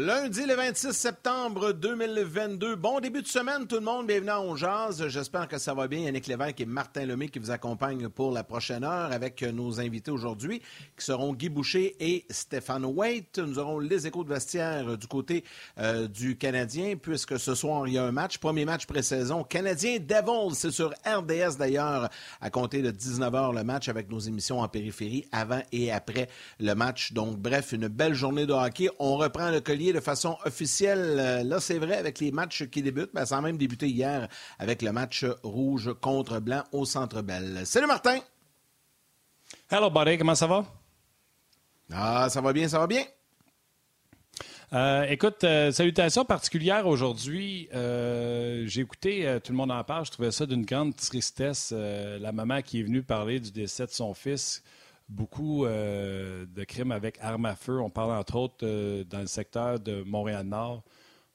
Lundi le 26 septembre 2022. Bon début de semaine tout le monde. Bienvenue à On J'espère que ça va bien. Yannick Lévesque et Martin Lemay qui vous accompagnent pour la prochaine heure avec nos invités aujourd'hui qui seront Guy Boucher et Stéphane Waite. Nous aurons les échos de vestiaire du côté euh, du Canadien puisque ce soir il y a un match. Premier match pré-saison. Canadien Devils. C'est sur RDS d'ailleurs à compter de 19h le match avec nos émissions en périphérie avant et après le match. Donc bref, une belle journée de hockey. On reprend le de façon officielle. Euh, là, c'est vrai, avec les matchs qui débutent, mais ça a même débuté hier avec le match rouge contre blanc au Centre Bell. Salut Martin! Hello, buddy, comment ça va? Ah, ça va bien, ça va bien. Euh, écoute, euh, salutations particulières aujourd'hui. J'ai écouté Tout le monde en parle. Je trouvais ça d'une grande tristesse. la maman qui est venue parler du décès de son fils beaucoup euh, de crimes avec armes à feu. On parle entre autres euh, dans le secteur de Montréal-Nord.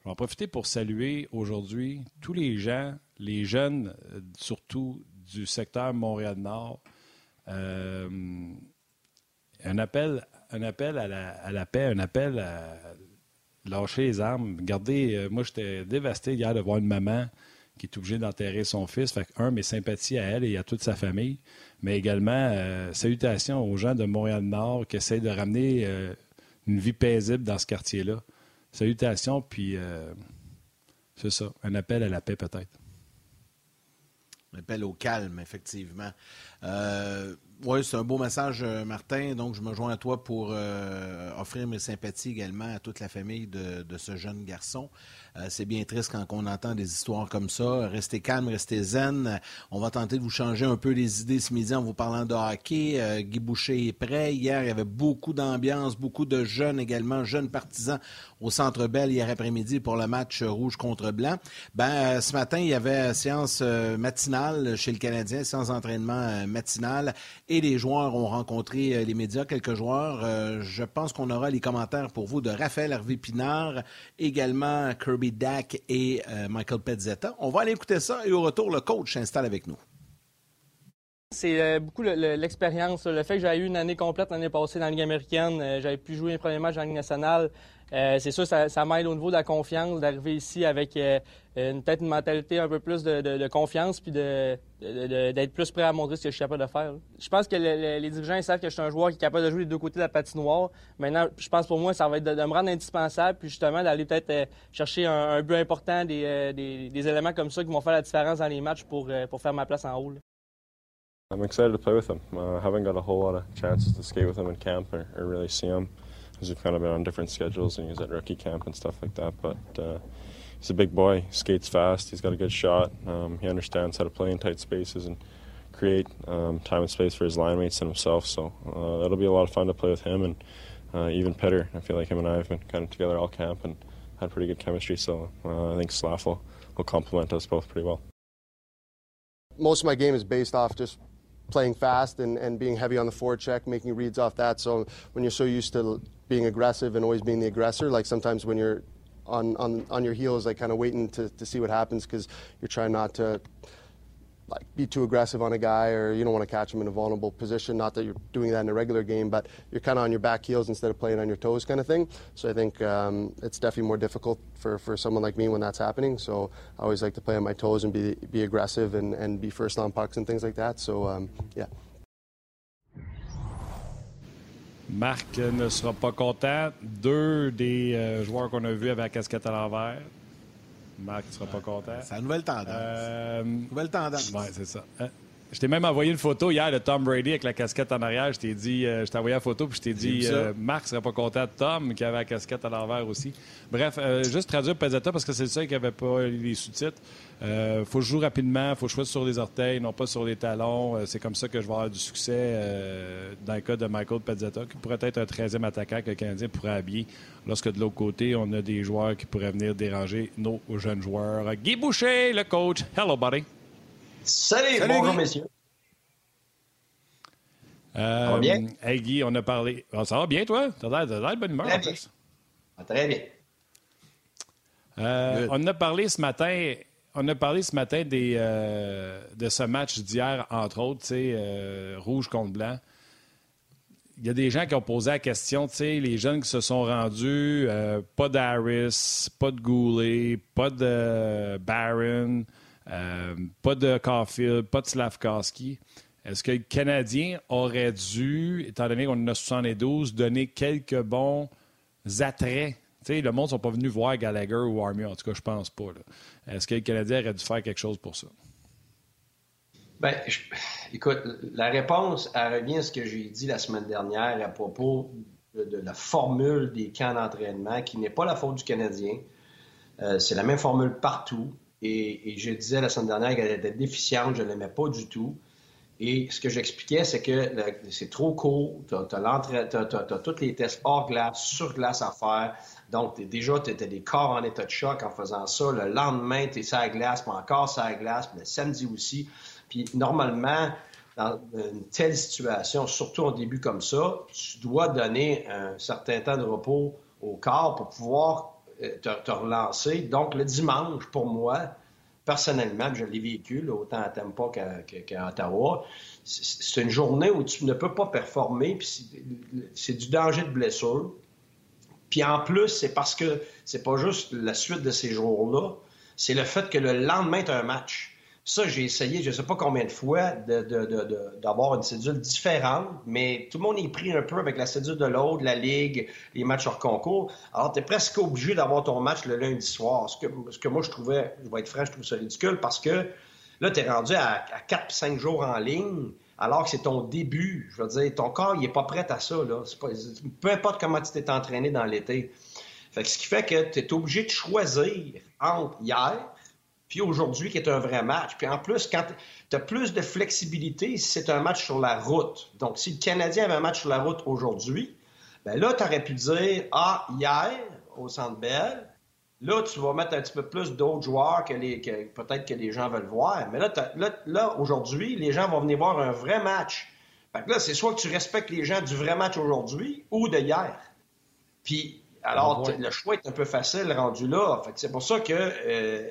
Je vais en profiter pour saluer aujourd'hui tous les gens, les jeunes euh, surtout du secteur Montréal-Nord. un appel, un appel à la, à la, paix, un appel à lâcher les armes. Regardez, moi j'étais dévasté hier de voir une maman qui est obligée d'enterrer son fils. Fait un, mes sympathies à elle et à toute sa famille mais également euh, salutations aux gens de Montréal-Nord qui essayent de ramener euh, une vie paisible dans ce quartier-là. Salutations, puis euh, c'est ça, un appel à la paix peut-être. Un appel au calme, effectivement. Oui, c'est un beau message, Martin. Donc, je me joins à toi pour offrir mes sympathies également à toute la famille de ce jeune garçon. Euh, c'est bien triste quand on entend des histoires comme ça. Restez calme, restez zen. On va tenter de vous changer un peu les idées ce midi en vous parlant de hockey. Euh, Guy Boucher est prêt. Hier, il y avait beaucoup d'ambiance, beaucoup de jeunes également, jeunes partisans au Centre Bell hier après-midi pour le match rouge contre blanc. Ben, euh, ce matin, il y avait séance matinale chez le Canadien, séance d'entraînement matinale, les joueurs ont rencontré les médias, quelques joueurs. je pense qu'on aura les commentaires pour vous de Raphaël Hervé Pinard, également Kirby Dak et euh, Michael Pezzetta. On va aller écouter ça et au retour, le coach s'installe avec nous. C'est euh, beaucoup l'expérience, le, fait que j'avais eu une année complète l'année passée dans la Ligue américaine, euh, j'avais pu jouer un premier match dans la Ligue nationale. C'est sûr, ça, ça m'aide au niveau de la confiance d'arriver ici avec une peut-être une mentalité un peu plus de, confiance puis d'être plus prêt à montrer ce que je suis capable de faire. Je pense que les dirigeants savent que je suis un joueur qui est capable de jouer les deux côtés de la patinoire. Maintenant, je pense pour moi, ça va être de, me rendre indispensable puis justement d'aller peut-être euh, chercher un, but important, euh, des, éléments comme ça qui vont faire la différence dans les matchs pour, euh, pour faire ma place en haut. I'm excited to play with him. Uh, chances camp because we've kind of been on different schedules and he's at rookie camp and stuff like that. But uh, he's a big boy. He skates fast. He's got a good shot. Um, he understands how to play in tight spaces and create um, time and space for his line mates and himself. So uh, that'll be a lot of fun to play with him and uh, even Petter. I feel like him and I have been kind of together all camp and had pretty good chemistry. So uh, I think Slav will, will complement us both pretty well. Most of my game is based off just playing fast and, and being heavy on the forecheck, making reads off that. So when you're so used to being aggressive and always being the aggressor, like sometimes when you're on, on, on your heels, like kind of waiting to, to see what happens because you're trying not to like be too aggressive on a guy or you don't want to catch him in a vulnerable position. Not that you're doing that in a regular game, but you're kind of on your back heels instead of playing on your toes kind of thing. So I think um, it's definitely more difficult for, for someone like me when that's happening. So I always like to play on my toes and be, be aggressive and, and be first on pucks and things like that. So um, yeah. Marc ne sera pas content. Deux des euh, joueurs qu'on a vus avec la casquette à l'envers. Marc ne sera pas content. C'est la nouvelle tendance. Euh, nouvelle tendance. Oui, c'est ça. Euh, je t'ai même envoyé une photo hier de Tom Brady avec la casquette en arrière. Je t'ai dit, je t'ai envoyé la photo puis je t'ai dit, Marc serait pas content de Tom qui avait la casquette à l'envers aussi. Bref, juste traduire Pezzetta parce que c'est le seul qui n'avait pas les sous-titres. Il euh, faut jouer rapidement, il faut choisir sur les orteils, non pas sur les talons. Euh, c'est comme ça que je vais avoir du succès euh, dans le cas de Michael Pezzetta, qui pourrait être un 13e attaquant que le Canadien pourrait habiller. Lorsque de l'autre côté, on a des joueurs qui pourraient venir déranger nos jeunes joueurs. Guy Boucher, le coach. Hello, buddy. Salut, bonjour, messieurs. ça va bien? Hey, Guy, on a parlé. Ah, ça va bien, toi? T'as l'air de bonne humeur, Très bien. Ah, très bien. on a parlé ce matin on a parlé ce matin euh, de ce match d'hier, entre autres, euh, rouge contre blanc. il y a des gens qui ont posé la question, les jeunes qui se sont rendus, euh, pas d'Harris, pas de Goulet, pas de Barron, pas de Caulfield, pas de Slavkowski. Est-ce que le Canadien aurait dû, étant donné qu'on en a 72, donner quelques bons attraits? Le monde ne sont pas venus voir Gallagher ou Army, en tout cas, je pense pas. Est-ce que le Canadien aurait dû faire quelque chose pour ça? Bien, écoute, la réponse, elle revient à ce que j'ai dit la semaine dernière à propos de, la formule des camps d'entraînement, qui n'est pas la faute du Canadien. Euh, c'est la même formule partout. Et, je disais la semaine dernière qu'elle était déficiente, je ne l'aimais pas du tout. Et ce que j'expliquais, c'est que c'est trop court, tu as, tous les tests hors glace, sur glace à faire. Donc, déjà, tu étais des corps en état de choc en faisant ça. Le lendemain, tu es sur la glace, puis encore sur la glace, le samedi aussi. Puis normalement, dans une telle situation, surtout au début comme ça, tu dois donner un certain temps de repos au corps pour pouvoir euh, te, relancer. Donc, le dimanche, pour moi, personnellement, je l'ai vécu, autant à Tampa qu'à Ottawa, c'est une journée où tu ne peux pas performer, puis c'est du danger de blessure. Puis en plus, c'est parce que c'est pas juste la suite de ces jours-là, c'est le fait que le lendemain, tu un match. Ça, j'ai essayé, je ne sais pas combien de fois, d'avoir une cédule différente, mais tout le monde est pris un peu avec la cédule de l'autre, la Ligue, les matchs hors concours. Alors, tu es presque obligé d'avoir ton match le lundi soir. Ce que, ce que moi, je trouvais, je vais être franc, je trouve ça ridicule parce que là, tu es rendu à, à 4-5 jours en ligne alors que c'est ton début. Je veux dire, ton corps, il n'est pas prêt à ça. Peu importe comment tu t'es entraîné dans l'été. Fait ce qui fait que tu es obligé de choisir entre hier puis aujourd'hui, qui est un vrai match. Puis en plus, quand tu as plus de flexibilité, si c'est un match sur la route. Donc, si le Canadien avait un match sur la route aujourd'hui, ben là, tu aurais pu dire Ah, hier, au Centre Bell, là, tu vas mettre un petit peu plus d'autres joueurs que, les, que peut-être que les gens veulent voir. Mais là, là, aujourd'hui, les gens vont venir voir un vrai match. Fait que là, c'est soit que tu respectes les gens du vrai match aujourd'hui ou de hier. Puis, alors, le choix est un peu facile rendu là. Fait c'est pour ça que. Euh,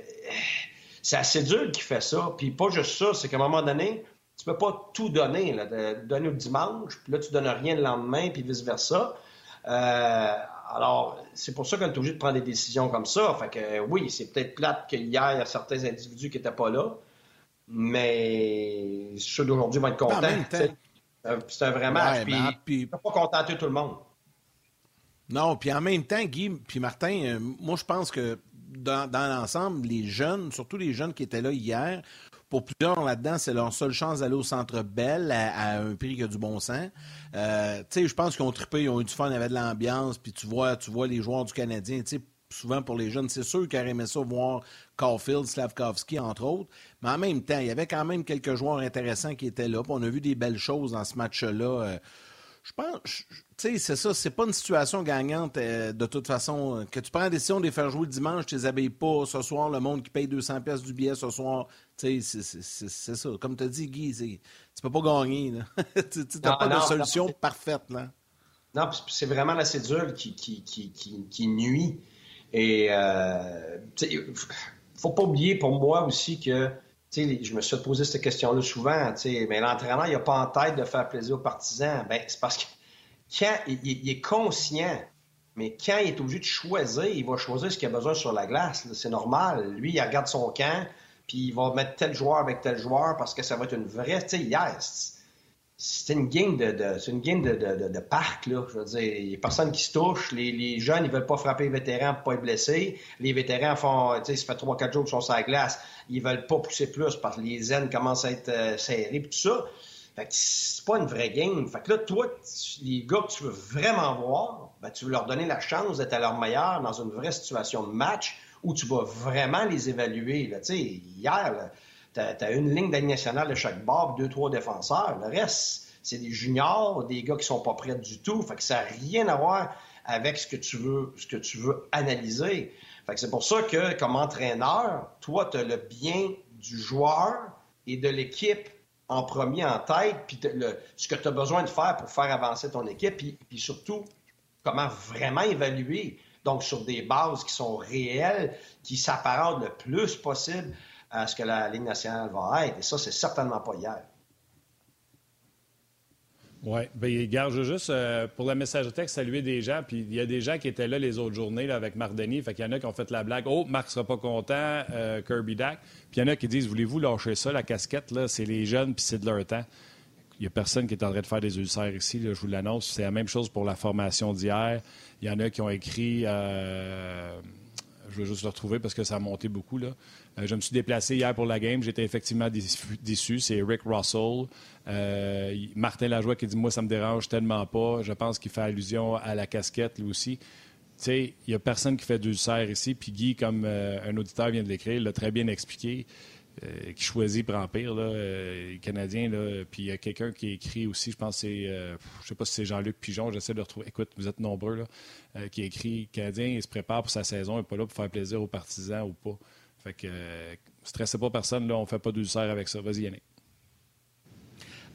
c'est assez dur qui fait ça. Puis pas juste ça, c'est qu'à un moment donné, tu peux pas tout donner. Là, donner le dimanche, puis là, tu donnes rien le lendemain, puis vice-versa. Euh, alors, c'est pour ça qu'on est obligé de prendre des décisions comme ça. Fait que oui, c'est peut-être plate qu'il y a certains individus qui n'étaient pas là, mais ceux d'aujourd'hui vont être contents. C'est un vrai match, puis, pas contenter tout le monde. Non, puis en même temps, Guy, puis Martin, euh, moi je pense que dans, l'ensemble, les jeunes, surtout les jeunes qui étaient là hier, pour plusieurs là-dedans, c'est leur seule chance d'aller au Centre Bell à, un prix qui a du bon sens. Euh, je pense qu'ils ont trippé, ils ont eu du fun, il y avait de l'ambiance, puis tu vois, tu vois les joueurs du Canadien, tu souvent pour les jeunes, c'est sûr qu'ils auraient aimé ça voir Caulfield, Slavkovski, entre autres. Mais en même temps, il y avait quand même quelques joueurs intéressants qui étaient là. on a vu des belles choses dans ce match-là. Euh, je pense, tu sais, c'est ça, c'est pas une situation gagnante euh, de toute façon. Que tu prends la décision de les faire jouer le dimanche, tu les habilles pas ce soir, le monde qui paye 200 pièces du billet ce soir, tu sais, c'est ça. Comme tu as dit, Guy, tu peux pas gagner. tu n'as pas de solution parfaite. Là. Non, c'est vraiment la cédule qui, qui, qui, qui nuit. Et euh, faut pas oublier pour moi aussi que je me suis posé cette question-là souvent, mais l'entraîneur, il n'a pas en tête de faire plaisir aux partisans. Ben, c'est parce que quand il, est conscient, mais quand il est obligé de choisir, il va choisir ce qu'il a besoin sur la glace. C'est normal. Lui, il regarde son camp, puis il va mettre tel joueur avec tel joueur parce que ça va être une vraie. Tu hier, c'est une game de, c'est une de, parc, là. Je veux dire, il n'y a personne qui se touche. Les, jeunes, ils veulent pas frapper les vétérans pour pas être blessés. Les vétérans font, tu sais, ça fait 3-4 jours qu'ils sont sur la glace. Ils veulent pas pousser plus parce que les aines commencent à être euh, serrées et tout ça. Fait que c'est pas une vraie game. Fait que là, toi, les gars que tu veux vraiment voir, ben, tu veux leur donner la chance d'être à leur meilleur dans une vraie situation de match où tu vas vraiment les évaluer. Là. Tu sais, hier, tu as, une ligne d'aide nationale de chaque bord, deux, trois défenseurs. Le reste, c'est des juniors, des gars qui sont pas prêts du tout. Fait que ça n'a rien à voir avec ce que tu veux, ce que tu veux analyser. Fait que c'est pour ça que, comme entraîneur, toi, tu as le bien du joueur et de l'équipe en premier en tête, puis ce que tu as besoin de faire pour faire avancer ton équipe, puis, puis surtout, comment vraiment évaluer. Donc, sur des bases qui sont réelles, qui s'apparentent le plus possible à ce que la Ligue nationale va être. Et ça, c'est certainement pas hier. Oui. Bien, garde, je juste, euh, pour le message de texte, saluer des gens. Puis il y a des gens qui étaient là les autres journées là, avec Marc Denis. Fait qu'il y en a qui ont fait la blague. Oh, Marc sera pas content, euh, Kirby Dak. Puis il y en a qui disent Voulez-vous lâcher ça, la casquette, là, c'est les jeunes, puis c'est de leur temps. Il n'y a personne qui est en train de faire des ulcères ici, je vous l'annonce. C'est la même chose pour la formation d'hier. Il y en a qui ont écrit. Euh, je vais juste le retrouver parce que ça a monté beaucoup. Là. Euh, je me suis déplacé hier pour la game. J'étais effectivement déçu. C'est Rick Russell. Euh, Martin Lajoie qui dit Moi, ça me dérange tellement pas. Je pense qu'il fait allusion à la casquette, lui aussi. Tu sais, il n'y a personne qui fait d'ulcère ici. Puis Guy, comme euh, un auditeur vient de l'écrire, l'a très bien expliqué. qui choisit pour pire, là, Canadien. Là, puis il y a quelqu'un qui écrit aussi, je pense c'est, je sais pas si c'est Jean-Luc Pigeon, j'essaie de le retrouver. Écoute, vous êtes nombreux, là, qui écrit Canadien, il se prépare pour sa saison, il n'est pas là pour faire plaisir aux partisans ou pas. Fait que euh, stressez pas personne, là, on fait pas d'ulcère avec ça. Vas-y, Yannick.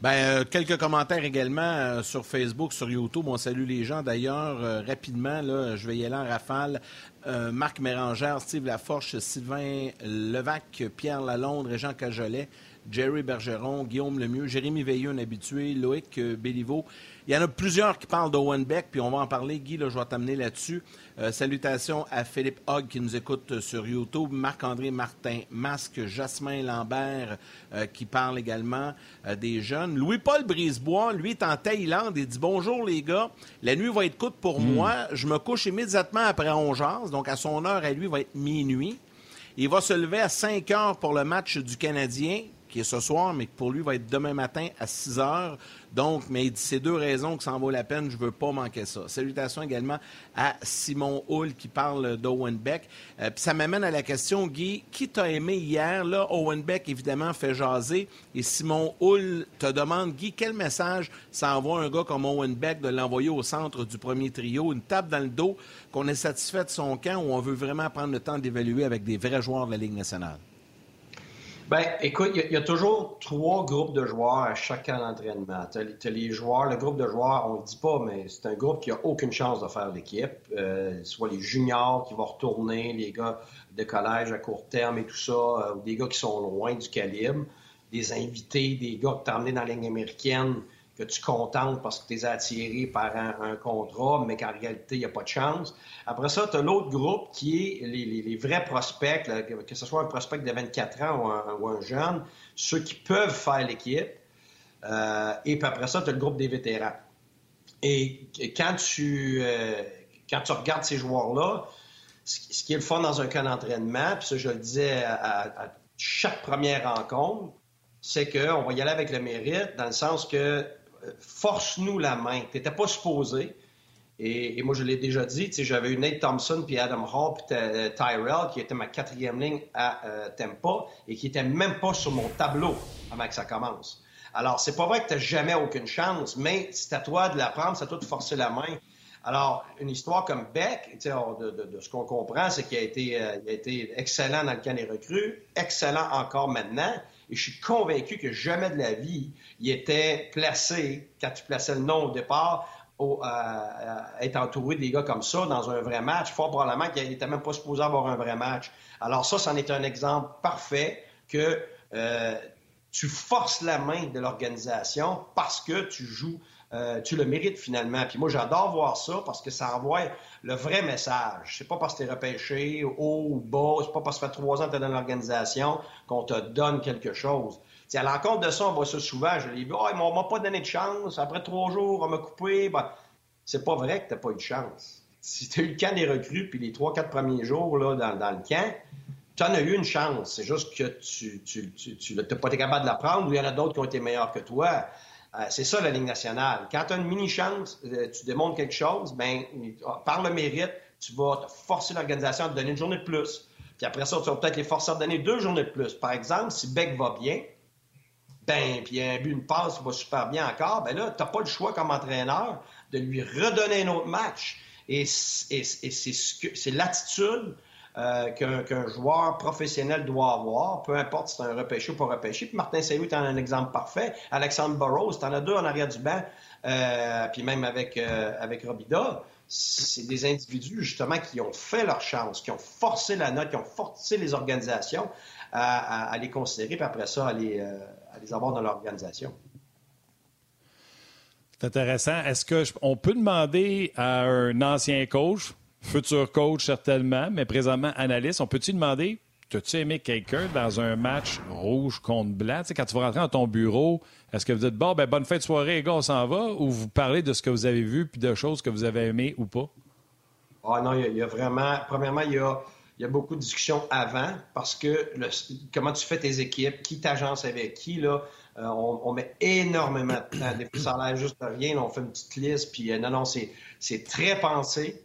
Ben, euh, quelques commentaires également euh, sur Facebook, sur YouTube. On salue les gens. D'ailleurs, rapidement, là, je vais y aller en rafale. Marc Mérangère, Steve Laforche, Sylvain Levac, Pierre Lalonde, Jean Cajolet, Jerry Bergeron, Guillaume Lemieux, Jérémy Veilleux, un habitué, Loïc Béliveau. Il y en a plusieurs qui parlent d'Owen Beck, puis on va en parler. Guy, là, je vais t'amener là-dessus. Euh, salutations à Philippe Hogg qui nous écoute sur YouTube, Marc-André Martin Masque, Jasmin Lambert euh, qui parle également euh, des jeunes. Louis-Paul Brisebois, lui, est en Thaïlande. Il dit Bonjour les gars, la nuit va être courte pour hmm. moi. Je me couche immédiatement après 11 donc à son heure à lui va être minuit. Il va se lever à 5 heures pour le match du Canadien qui est ce soir, mais qui pour lui va être demain matin à 6 heures. Donc, mais il dit ces deux raisons que ça en vaut la peine, je ne veux pas manquer ça. Salutations également à Simon Hull qui parle d'Owen Beck. Euh, puis ça m'amène à la question, Guy, qui t'a aimé hier? Là, Owen Beck, évidemment, fait jaser. Et Simon Hull te demande, Guy, quel message ça envoie un gars comme Owen Beck de l'envoyer au centre du premier trio? Une tape dans le dos, qu'on est satisfait de son camp ou on veut vraiment prendre le temps d'évaluer avec des vrais joueurs de la Ligue nationale? Ben, écoute, il y, a toujours trois groupes de joueurs à chaque camp d'entraînement. Tu les joueurs, le groupe de joueurs, on ne le dit pas, mais c'est un groupe qui a aucune chance de faire l'équipe. Euh, soit les juniors qui vont retourner, les gars de collège à court terme et tout ça, euh, ou des gars qui sont loin du calibre, des invités, des gars que tu as emmenés dans la ligne américaine que tu contentes parce que tu es attiré par un, contrat, mais qu'en réalité, il n'y a pas de chance. Après ça, tu as l'autre groupe qui est les, vrais prospects, que ce soit un prospect de 24 ans ou un, jeune, ceux qui peuvent faire l'équipe. Euh, et puis après ça, tu as le groupe des vétérans. Et quand tu, euh, quand tu regardes ces joueurs-là, ce qui est le fun dans un camp d'entraînement, puis ça, je le disais à chaque première rencontre, c'est qu'on va y aller avec le mérite, dans le sens que force-nous la main. Tu n'étais pas supposé. Et, moi, je l'ai déjà dit, j'avais eu Nate Thompson, puis Adam Hall, puis euh, Tyrell, qui était ma quatrième ligne à euh, Tempa, et qui n'était même pas sur mon tableau avant que ça commence. Alors, c'est pas vrai que tu n'as jamais aucune chance, mais c'est à toi de la prendre, c'est à toi de forcer la main. Alors, une histoire comme Beck, de, de, ce qu'on comprend, c'est qu'il a, euh, a été excellent dans le camp des recrues, excellent encore maintenant, et je suis convaincu que jamais de la vie, il était placé, quand tu plaçais le nom au départ, au, à, être entouré des gars comme ça dans un vrai match. Fort probablement qu'il n'était même pas supposé avoir un vrai match. Alors ça, c'en est un exemple parfait que euh, tu forces la main de l'organisation parce que tu joues euh, tu le mérites finalement. Puis moi, j'adore voir ça parce que ça envoie le vrai message. C'est pas parce que tu es repêché haut ou bas, c'est pas parce que ça fait trois ans que tu es dans l'organisation qu'on te donne quelque chose. À l'encontre de ça, on voit ça souvent. Je l'ai vu, oh, ils m'ont pas donné de chance. Après trois jours, on m'a coupé. Ben, c'est pas vrai que tu pas eu de chance. Si tu as eu le camp des recrues, puis les trois, quatre premiers jours là, dans, le camp, tu en as eu une chance. C'est juste que tu n'as pas été capable de la prendre ou il y en a d'autres qui ont été meilleurs que toi. Euh, c'est ça la Ligue nationale. Quand tu as une mini-chance, euh, tu démontres quelque chose, ben, par le mérite, tu vas forcer l'organisation à te donner une journée de plus. Puis après ça, tu vas peut-être les forcer à te donner deux journées de plus. Par exemple, si Beck va bien, ben, puis un but, une passe, va super bien encore, ben là, tu n'as pas le choix comme entraîneur de lui redonner un autre match. Et, c'est l'attitude euh, qu'un joueur professionnel doit avoir, peu importe si c'est un repêché ou pas repêché. Puis Martin Sailloux est un exemple parfait. Alexandre Burroughs, en as deux en arrière du banc, euh, puis même avec, euh, avec Robida. C'est des individus, justement, qui ont fait leur chance, qui ont forcé la note, qui ont forcé les organisations à, les considérer, puis après ça, à les, à les avoir dans l'organisation. C'est intéressant. Est-ce qu'on peut demander à un ancien coach, futur coach certainement, mais présentement analyste, on peut-tu demander T'as-tu aimé quelqu'un dans un match rouge contre blanc? quand tu vas rentrer dans ton bureau, est-ce que vous dites bon, ben, bonne fin de soirée, les gars, on s'en va? Ou vous parlez de ce que vous avez vu puis de choses que vous avez aimées ou pas? Ah non, il y, a vraiment. Premièrement, il y a, il y a beaucoup de discussions avant parce que comment tu fais tes équipes, qui t'agence avec qui, là. Euh, on, met énormément de temps. Des fois, ça a l'air juste rien. On fait une petite liste, puis euh, non, non, c'est très pensé.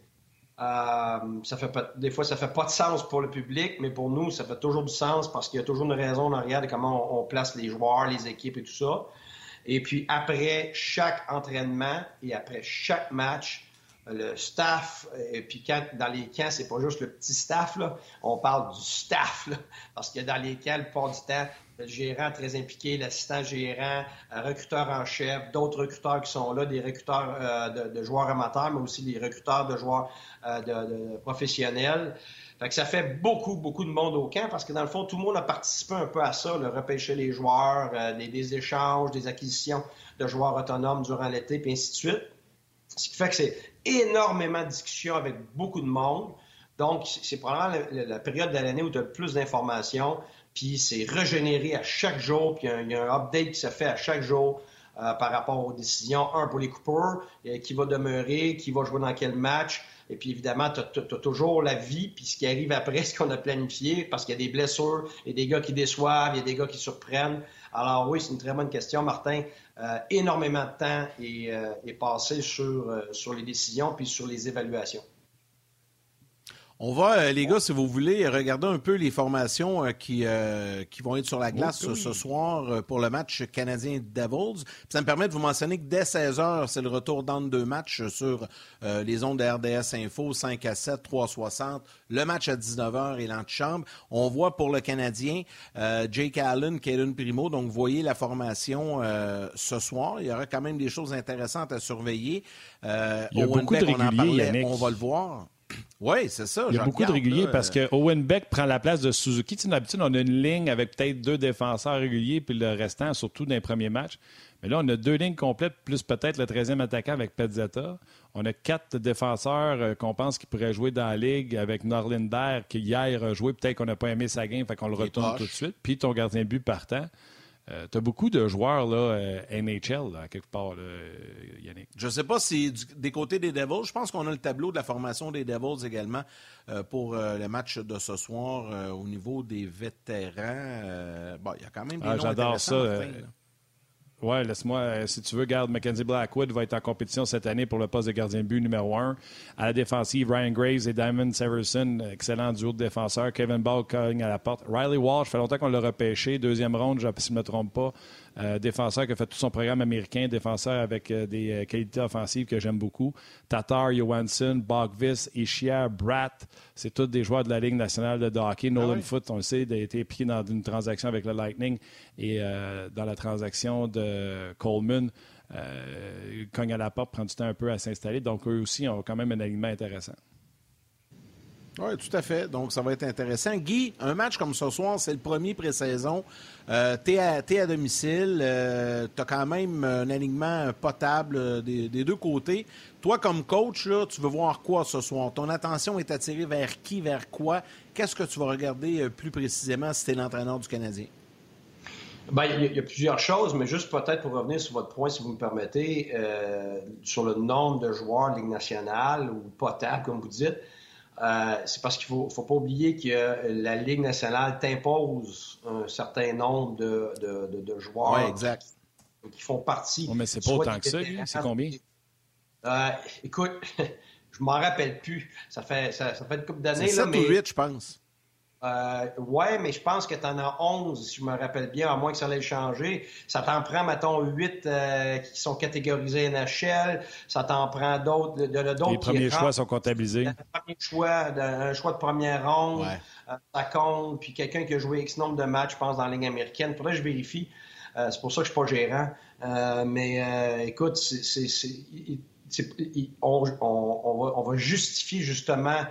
Euh, ça fait pas, des fois, ça fait pas de sens pour le public, mais pour nous, ça fait toujours du sens parce qu'il y a toujours une raison en arrière de comment on, place les joueurs, les équipes et tout ça. Et puis après chaque entraînement et après chaque match, le staff, et puis dans les camps, c'est pas juste le petit staff, là, on parle du staff, parce que dans les camps, le port du temps, le gérant très impliqué, l'assistant gérant, un recruteur en chef, d'autres recruteurs qui sont là, des recruteurs euh, de, joueurs amateurs, mais aussi des recruteurs de joueurs euh, de, professionnels. Fait que ça fait beaucoup, beaucoup de monde au camp parce que dans le fond, tout le monde a participé un peu à ça, le repêcher les joueurs, euh, des, échanges, des acquisitions de joueurs autonomes durant l'été, puis ainsi de suite. Ce qui fait que c'est énormément de discussions avec beaucoup de monde. Donc, c'est probablement la, période de l'année où tu as le plus d'informations puis c'est régénéré à chaque jour, puis il y, a un update qui se fait à chaque jour euh, par rapport aux décisions. Un, pour les coupeurs, euh, qui va demeurer, qui va jouer dans quel match. Et puis évidemment, tu as, toujours la vie, puis ce qui arrive après, ce qu'on a planifié, parce qu'il y a des blessures, il y a des gars qui déçoivent, il y a des gars qui surprennent. Alors oui, c'est une très bonne question, Martin. Euh, énormément de temps est, est passé sur, sur les décisions puis sur les évaluations. On va, euh, les gars, si vous voulez, regarder un peu les formations euh, qui, euh, qui vont être sur la glace ce soir pour le match canadien-Devils. Ça me permet de vous mentionner que dès 16h, c'est le retour d'entre deux matchs sur les ondes de RDS Info, 5 à 7, 360. Le match à 19h et l'antichambre. On voit pour le Canadien Jake Allen, Kaden Primo. Donc, vous voyez la formation ce soir. Il y aura quand même des choses intéressantes à surveiller. Il y a beaucoup de réguliers, on va le voir. Oui, c'est ça. Il y a beaucoup de réguliers parce que Owen Beck prend la place de Suzuki. D'habitude, on a une ligne avec peut-être deux défenseurs réguliers, puis le restant, surtout dans les premiers matchs. Mais là, on a deux lignes complètes, plus peut-être le 13e attaquant avec Pezzetta. On a quatre défenseurs euh, qu'on pense qu'ils pourraient jouer dans la ligue avec Norlinder, qui hier a joué. Peut-être qu'on n'a pas aimé sa game, fait qu'on le retourne tout de suite. Puis ton gardien but partant. Euh, tu as beaucoup de joueurs là, euh, NHL, à quelque part, Yannick. Je ne sais pas si des côtés des Devils, je pense qu'on a le tableau de la formation des Devils également euh, pour le match de ce soir au niveau des vétérans. bon, il y a quand même des ah, J'adore ça. Oui, laisse-moi, euh, si tu veux, garde Mackenzie Blackwood va être en compétition cette année pour le poste de gardien de but numéro un. À la défensive, Ryan Graves et Diamond Severson, excellent duo de défenseurs. Kevin Ball cogne à la porte. Riley Walsh, fait longtemps qu'on l'a repêché. Deuxième ronde, si je ne me trompe pas. Euh, défenseur qui a fait tout son programme américain, défenseur avec euh, des euh, qualités offensives que j'aime beaucoup. Tatar, Johansson, Bogvis, Ishia, Bratt, c'est tous des joueurs de la Ligue nationale de hockey. Ah Nolan Foot, on le sait, a été impliqué dans une transaction avec le Lightning et dans la transaction de Coleman. cogne à la porte, prend du temps un peu à s'installer. Donc, eux aussi ont quand même un alignement intéressant. Oui, tout à fait. Donc, ça va être intéressant. Guy, un match comme ce soir, c'est le premier pré-saison. Euh, tu es, à domicile. Euh, tu as quand même un alignement potable euh, des, deux côtés. Toi, comme coach, là, tu veux voir quoi ce soir? Ton attention est attirée vers qui, vers quoi? Qu'est-ce que tu vas regarder euh, plus précisément si tu es l'entraîneur du Canadien? Bien, il y, a plusieurs choses, mais juste peut-être pour revenir sur votre point, si vous me permettez, sur le nombre de joueurs de Ligue nationale ou potable, comme vous dites. Euh, c'est parce qu'il ne faut, pas oublier que la Ligue nationale t'impose un certain nombre de, joueurs Qui, font partie. mais c'est pas autant que ça, c'est combien? Euh, écoute, je m'en rappelle plus. Ça fait, ça, fait une couple d'années. C'est 7 ou 8, je pense. Euh, ouais, mais je pense que tu en as 11, si je me rappelle bien, à moins que ça l'ait changé. Ça t'en prend, mettons, 8 euh, qui sont catégorisés NHL. Ça t'en prend d'autres. Les premiers choix sont comptabilisés. Un choix, de, un choix de première ronde, euh, ça compte. Puis quelqu'un qui a joué X nombre de matchs, je pense, dans la ligne américaine. Faudrait que je vérifie. Euh, c'est pour ça que je suis pas gérant. mais écoute, c'est, on, on, va, on va justifier justement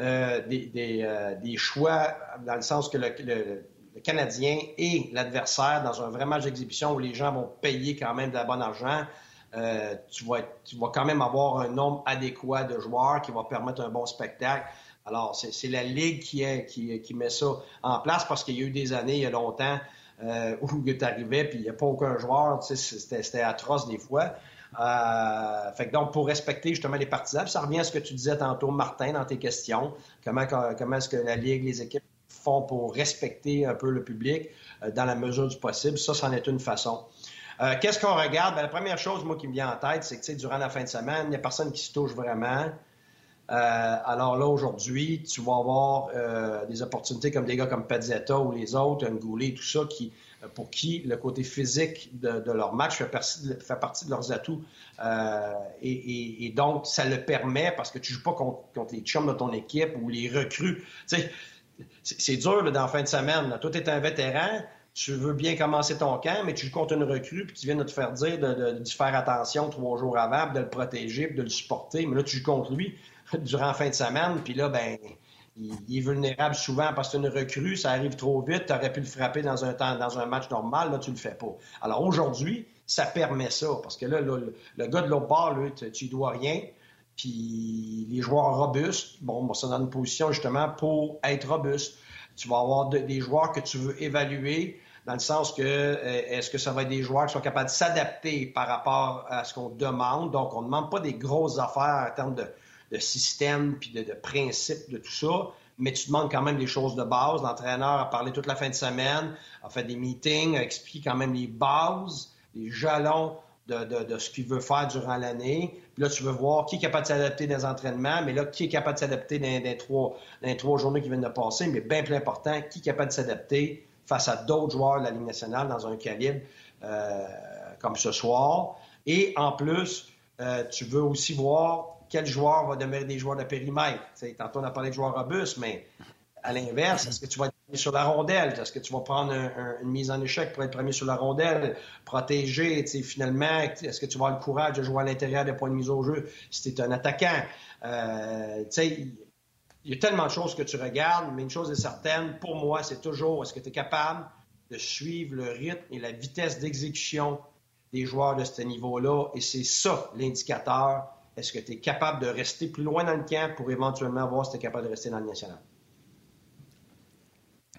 euh, euh, des, choix dans le sens que le, Canadien et l'adversaire dans un vrai match d'exhibition où les gens vont payer quand même de la bonne argent. tu, vas tu vas quand même avoir un nombre adéquat de joueurs qui va permettre un bon spectacle. Alors, c'est la Ligue qui, est, qui, qui, met ça en place parce qu'il y a eu des années, il y a longtemps, euh, où tu arrivais puis il n'y a pas aucun joueur. C'était atroce des fois. Euh, fait que donc, pour respecter justement les partisans, ça revient à ce que tu disais tantôt, Martin, dans tes questions. Comment, est-ce que la Ligue, les équipes font pour respecter un peu le public euh, dans la mesure du possible? Ça, c'en est une façon. Euh, qu'est-ce qu'on regarde? Ben, la première chose, moi, qui me vient en tête, c'est que durant la fin de semaine, il n'y a personne qui se touche vraiment. Alors là, aujourd'hui, tu vas avoir des opportunités comme des gars comme Pezzetta ou les autres, Ngoulet, tout ça, qui, pour qui le côté physique de, leur match fait partie, de leurs atouts. Et, donc, ça le permet parce que tu joues pas contre, les chums de ton équipe ou les recrues. C'est dur là, dans la fin de semaine. Toi, tu es un vétéran, tu veux bien commencer ton camp, mais tu joues contre une recrue, puis tu viens de te faire dire de, faire attention trois jours avant, de le protéger, de le supporter. Mais là, tu joues contre lui. durant la fin de semaine. Puis là, ben, il, est vulnérable souvent parce que une recrue, ça arrive trop vite. Tu aurais pu le frapper dans un temps, dans un match normal, là, tu le fais pas. Alors aujourd'hui, ça permet ça. Parce que là, le, gars de l'autre bord, tu ne dois rien. Puis les joueurs robustes, bon, ça dans une position justement pour être robuste. Tu vas avoir des joueurs que tu veux évaluer dans le sens que euh, est-ce que ça va être des joueurs qui sont capables de s'adapter par rapport à ce qu'on demande? Donc, on ne demande pas des grosses affaires en termes de, de système, puis de, de principes, de tout ça, mais tu demandes quand même des choses de base. L'entraîneur a parlé toute la fin de semaine, a fait des meetings, a expliqué quand même les bases, les jalons de, de, ce qu'il veut faire durant l'année. Puis là, tu veux voir qui est capable de s'adapter dans les entraînements, mais là, qui est capable de s'adapter dans, les trois, dans les trois journées qui viennent de passer, mais bien plus important, qui est capable de s'adapter face à d'autres joueurs de la Ligue nationale dans un calibre euh, comme ce soir. Et en plus, euh, tu veux aussi voir quel joueur va demeurer des joueurs de périmètre. tantôt, on a parlé de joueurs robustes, mais à l'inverse, est-ce que tu vas être premier sur la rondelle? Est-ce que tu vas prendre une mise en échec pour être premier sur la rondelle, protéger, finalement? Est-ce que tu vas avoir le courage de jouer à l'intérieur des points de mise au jeu si tu es un attaquant? Euh, il y a tellement de choses que tu regardes, mais une chose est certaine, pour moi, c'est toujours est-ce que tu es capable de suivre le rythme et la vitesse d'exécution des joueurs de ce niveau-là? Et c'est ça l'indicateur est-ce que tu es capable de rester plus loin dans le camp pour éventuellement voir si tu es capable de rester dans le national?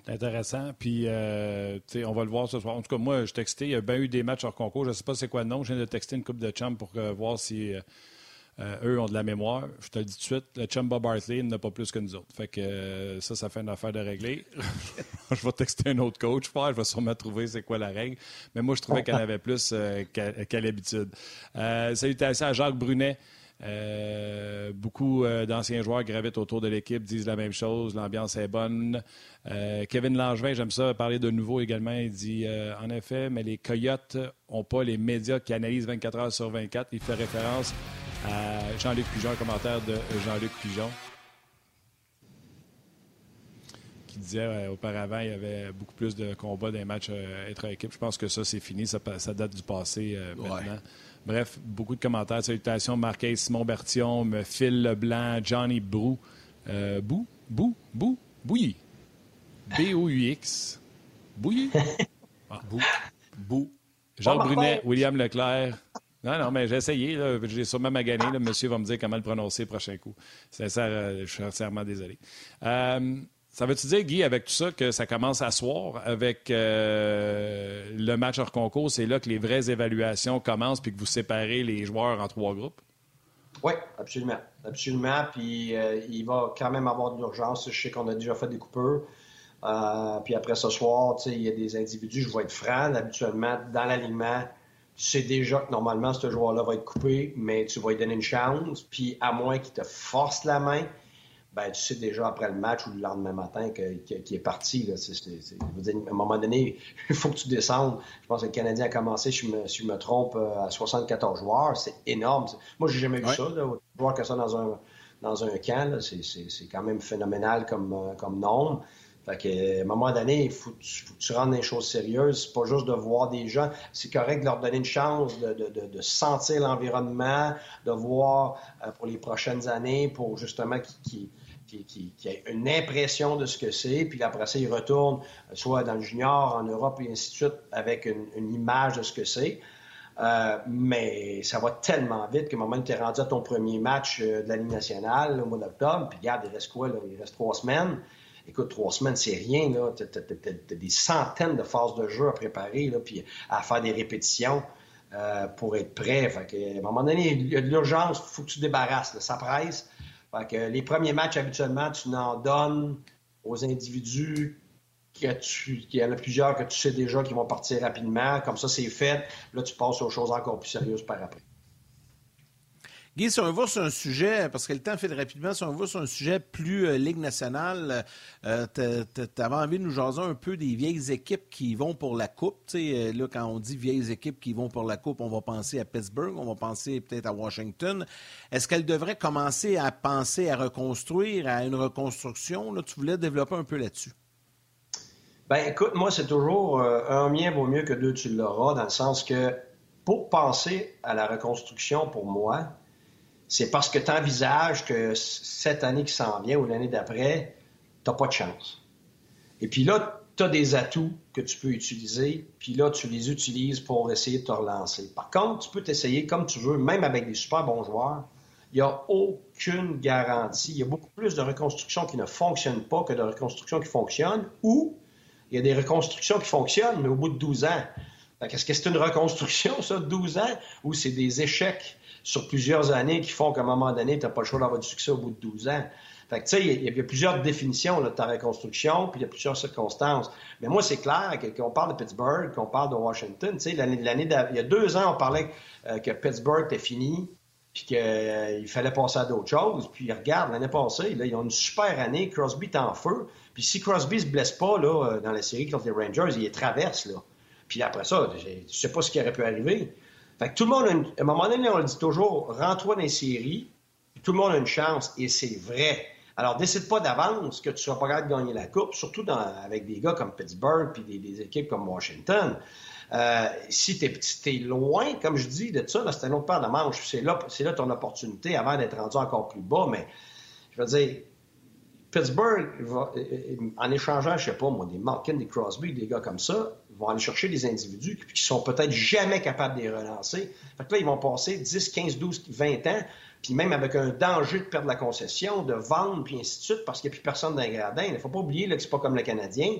Intéressant. Puis, euh, on va le voir ce soir. En tout cas, moi, je textais. Il y a bien eu des matchs hors concours. Je ne sais pas c'est quoi le nom. Je viens de texter une coupe de chum pour euh, voir si euh, eux ont de la mémoire. Je te le dis tout de suite, le chum Bob Hartley n'a pas plus que nous autres. Fait que ça, ça fait une affaire de régler. je vais texter un autre coach. Je vais sûrement trouver c'est quoi la règle. Mais moi, je trouvais qu'elle avait plus qu'à l'habitude. salutations à Jacques Brunet. Euh, beaucoup euh, d'anciens joueurs gravitent autour de l'équipe, disent la même chose. L'ambiance est bonne. Euh, Kevin Langevin, j'aime ça, parler de nouveau également. Il dit En effet, mais les Coyotes n'ont pas les médias qui analysent 24 heures sur 24. Il fait référence à Jean-Luc Pigeon, un commentaire de Jean-Luc Pigeon qui disait auparavant il y avait beaucoup plus de combats dans les matchs être équipe. Je pense que ça, c'est fini. Ça, date du passé maintenant. Bref, beaucoup de commentaires. Salutations, Marquez, Simon Bertion, Phil Leblanc, Johnny Brou. Euh, Bou, Bou, Bou, Bouilly. B-O-U-X. Bouilly? Ah, Bou, Bou. Jean Brunet, William Leclerc. Non, non, mais j'ai essayé. J'ai sûrement magané. Le monsieur va me dire comment le prononcer le prochain coup. Sincère, je suis sincèrement désolé. Euh, ça veut-tu dire, Guy, avec tout ça, que ça commence à soir avec euh, le match hors concours? C'est là que les vraies évaluations commencent puis que vous séparez les joueurs en trois groupes? Oui, absolument. Absolument. Puis euh, il va quand même avoir de l'urgence. Je sais qu'on a déjà fait des coupeurs. Puis après ce soir, il y a des individus, je vais être franc, habituellement, dans l'alignement, tu sais déjà que normalement, ce joueur-là va être coupé, mais tu vas lui donner une chance. Puis à moins qu'il te force la main, ben, tu sais déjà après le match ou le lendemain matin qu'il est parti. Là. à un moment donné, il faut que tu descendes. Je pense que le Canadien a commencé, si je me, je me trompe, euh, à 74 joueurs. C'est énorme. Moi, j'ai jamais vu ça. Là. Voir que ça dans un, dans un camp, c'est quand même phénoménal comme, euh, comme nombre. Fait que, à un moment donné, il faut, que tu dans les choses sérieuses. C'est pas juste de voir des gens. C'est correct de leur donner une chance de, de, de, sentir l'environnement, de voir euh, pour les prochaines années, pour justement qu'ils qui, a une impression de ce que c'est, puis après ça, ils retournent soit dans le junior, en Europe, et ainsi de suite, avec une, image de ce que c'est. mais ça va tellement vite un moment où tu es rendu à ton premier match de la Ligue nationale au mois d'octobre, puis regarde, il reste quoi? Là? Il reste trois semaines. Écoute, trois semaines, c'est rien. Tu as, des centaines de phases de jeu à préparer, là, puis à faire des répétitions. Euh, pour être prêt. Fait que, à un moment donné, il y a de l'urgence, il faut que tu te débarrasses, ça presse. Fait que, les premiers matchs, habituellement, tu n'en donnes aux individus que tu, qu'il y en a plusieurs que tu sais déjà qui vont partir rapidement. Comme ça, c'est fait. Là, tu passes aux choses encore plus sérieuses par après. Guy, si on va sur un sujet, parce que le temps fait rapidement, si on va sur un sujet plus euh, Ligue nationale, euh, tu avais envie de nous jaser un peu des vieilles équipes qui vont pour la Coupe? euh, là, quand on dit vieilles équipes qui vont pour la Coupe, on va penser à Pittsburgh, on va penser peut-être à Washington. Est-ce qu'elles devraient commencer à penser à reconstruire, à une reconstruction? Là, tu voulais développer un peu là-dessus. Ben, écoute, moi, c'est toujours un mien vaut mieux que deux, tu l'auras, dans le sens que pour penser à la reconstruction, pour moi, c'est parce que tu envisages que cette année qui s'en vient ou l'année d'après, tu pas de chance. Et puis là, tu as des atouts que tu peux utiliser, puis là, tu les utilises pour essayer de te relancer. Par contre, tu peux t'essayer comme tu veux, même avec des super bons joueurs. Il n'y a aucune garantie. Il y a beaucoup plus de reconstructions qui ne fonctionnent pas que de reconstructions qui fonctionnent, ou il y a des reconstructions qui fonctionnent, mais au bout de 12 ans. Est-ce que c'est une reconstruction, ça, de 12 ans, ou c'est des échecs sur plusieurs années qui font qu'à un moment donné, tu n'as pas le choix d'avoir du succès au bout de 12 ans. Fait que, tu sais, il y, a plusieurs définitions de ta reconstruction, puis il y a plusieurs circonstances. Mais moi, c'est clair qu'on parle de Pittsburgh, qu'on parle de Washington. Tu sais, l'année, il y a deux ans, on parlait euh, que Pittsburgh était fini, puis qu'il euh, fallait passer à d'autres choses. Puis regarde, l'année passée, là, ils ont une super année. Crosby est en feu. Puis si Crosby se blesse pas là, euh, dans la série contre les Rangers, il les traverse. Là. Puis après ça, je ne sais pas ce qui aurait pu arriver. Tout le monde, a une... à un moment donné, on le dit toujours, rends-toi dans les séries, tout le monde a une chance, et c'est vrai. Alors, décide pas d'avance que tu seras pas capable de gagner la Coupe, surtout avec des gars comme Pittsburgh puis des, équipes comme Washington. Euh, si tu loin, comme je dis, de ça, c'est un autre paire de manches. C'est là, ton opportunité avant d'être rendu encore plus bas. Mais je veux dire, Pittsburgh, euh, euh, en échangeant, je sais pas moi, des Malkin, des Crosby, des gars comme ça, vont aller chercher des individus qui sont peut-être jamais capables de les relancer. Fait que là, ils vont passer 10, 15, 12, 20 ans, puis même avec un danger de perdre la concession, de vendre, puis ainsi de suite, parce qu'il n'y a plus personne dans les gradins. Il ne faut pas oublier que c'est pas comme le Canadien,